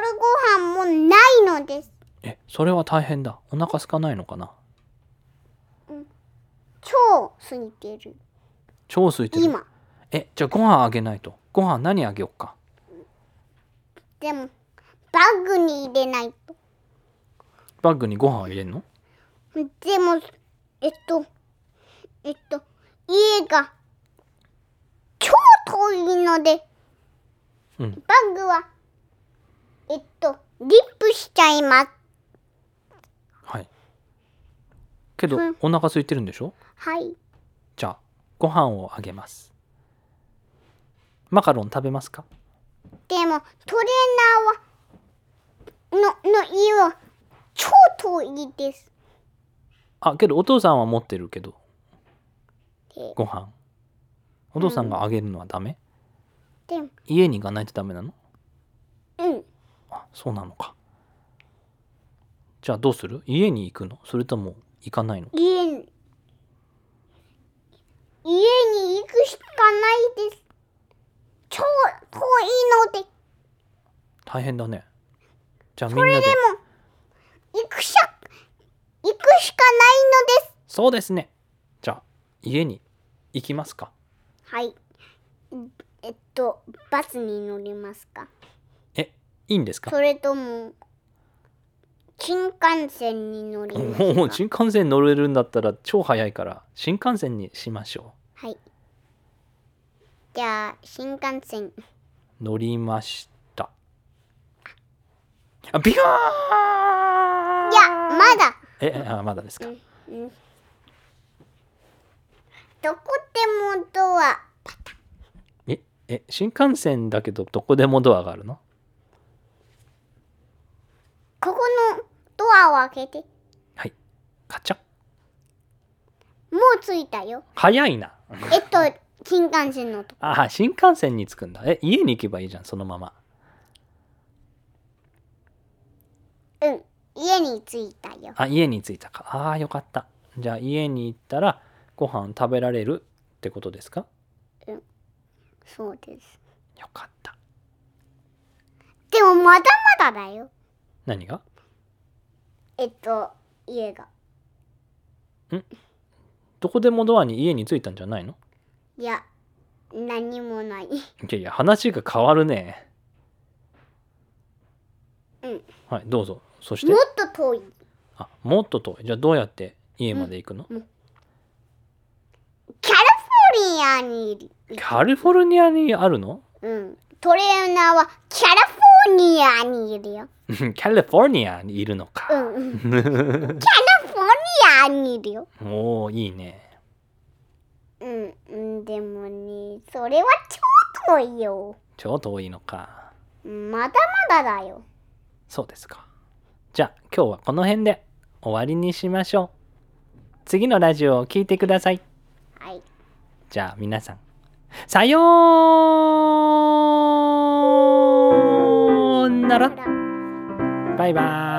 はんもないのです。えそれは大変だ。お腹空かないのかな？超空いてる。超空いてる。今。えじゃあご飯あげないと。ご飯何あげようか？でもバッグに入れないと。バッグにご飯入れんの？でもえっとえっと家が超遠いのでうん。バッグはえっとリップしちゃいます。はい。けどうん。お腹空いてるんでしょ？はい。じゃあご飯をあげます。マカロン食べますか？でもトレーナーはのの家は超遠いです。あけどお父さんは持ってるけど。で。ご飯。お父さんがあげるのはダメ、でも。家に行かないとダメなの？うん。あそうなのか。じゃあどうする？家に行くの？それとも行かないの？家に。家に行くしかないです超遠いので。大変だね。じゃあみんそれなででも行くしゃ行くしかないのです。そうですね。じゃあ家に行きますか。はい。えっとバスに乗りますか。えいいんですか？それとも新幹線に乗りますか？もう新幹線乗れるんだったら超早いから新幹線にしましょはいじゃあ新幹線。う乗りました。あビカーいやまだ。えあまだですか、うんどこでもドア。ええ新幹線だけどどこでもドアがあるの？ここのドアを開けて。はい。カチャもう着いたよ。早いな。えっと新幹線のとこ。あ新幹線に着くんだ。え家に行けばいいじゃんそのまま。うん家に着いたよ。あ家に着いたか。あーよかった。じゃあ家に行ったらご飯食べられるってことですか？そうです。よかった。でもまだまだだよ。何が？えっと家が。どこでもドアに家に着いたんじゃないの？いや何もない。いやいや話が変わるね。うん。はいどうぞ。そして？もっと遠い。あもっと遠い。じゃあどうやって家まで行くの、キャリフォルニアにいる。カリフォルニアにあるの？うん。トレーナーはキャリフォルニアにいるよ。カリフォルニアにいるのうか、んうん。キャリフォルニアにいるよ。おおいいねうんうんでもねそれは超遠いよ。超遠いのか。うんまだまだだよ。そうですか。じゃあ今日はこの辺で終わりにしましょう。次のラジオを聞いてください。はい。じゃあ皆さんさようなら。バイバーイ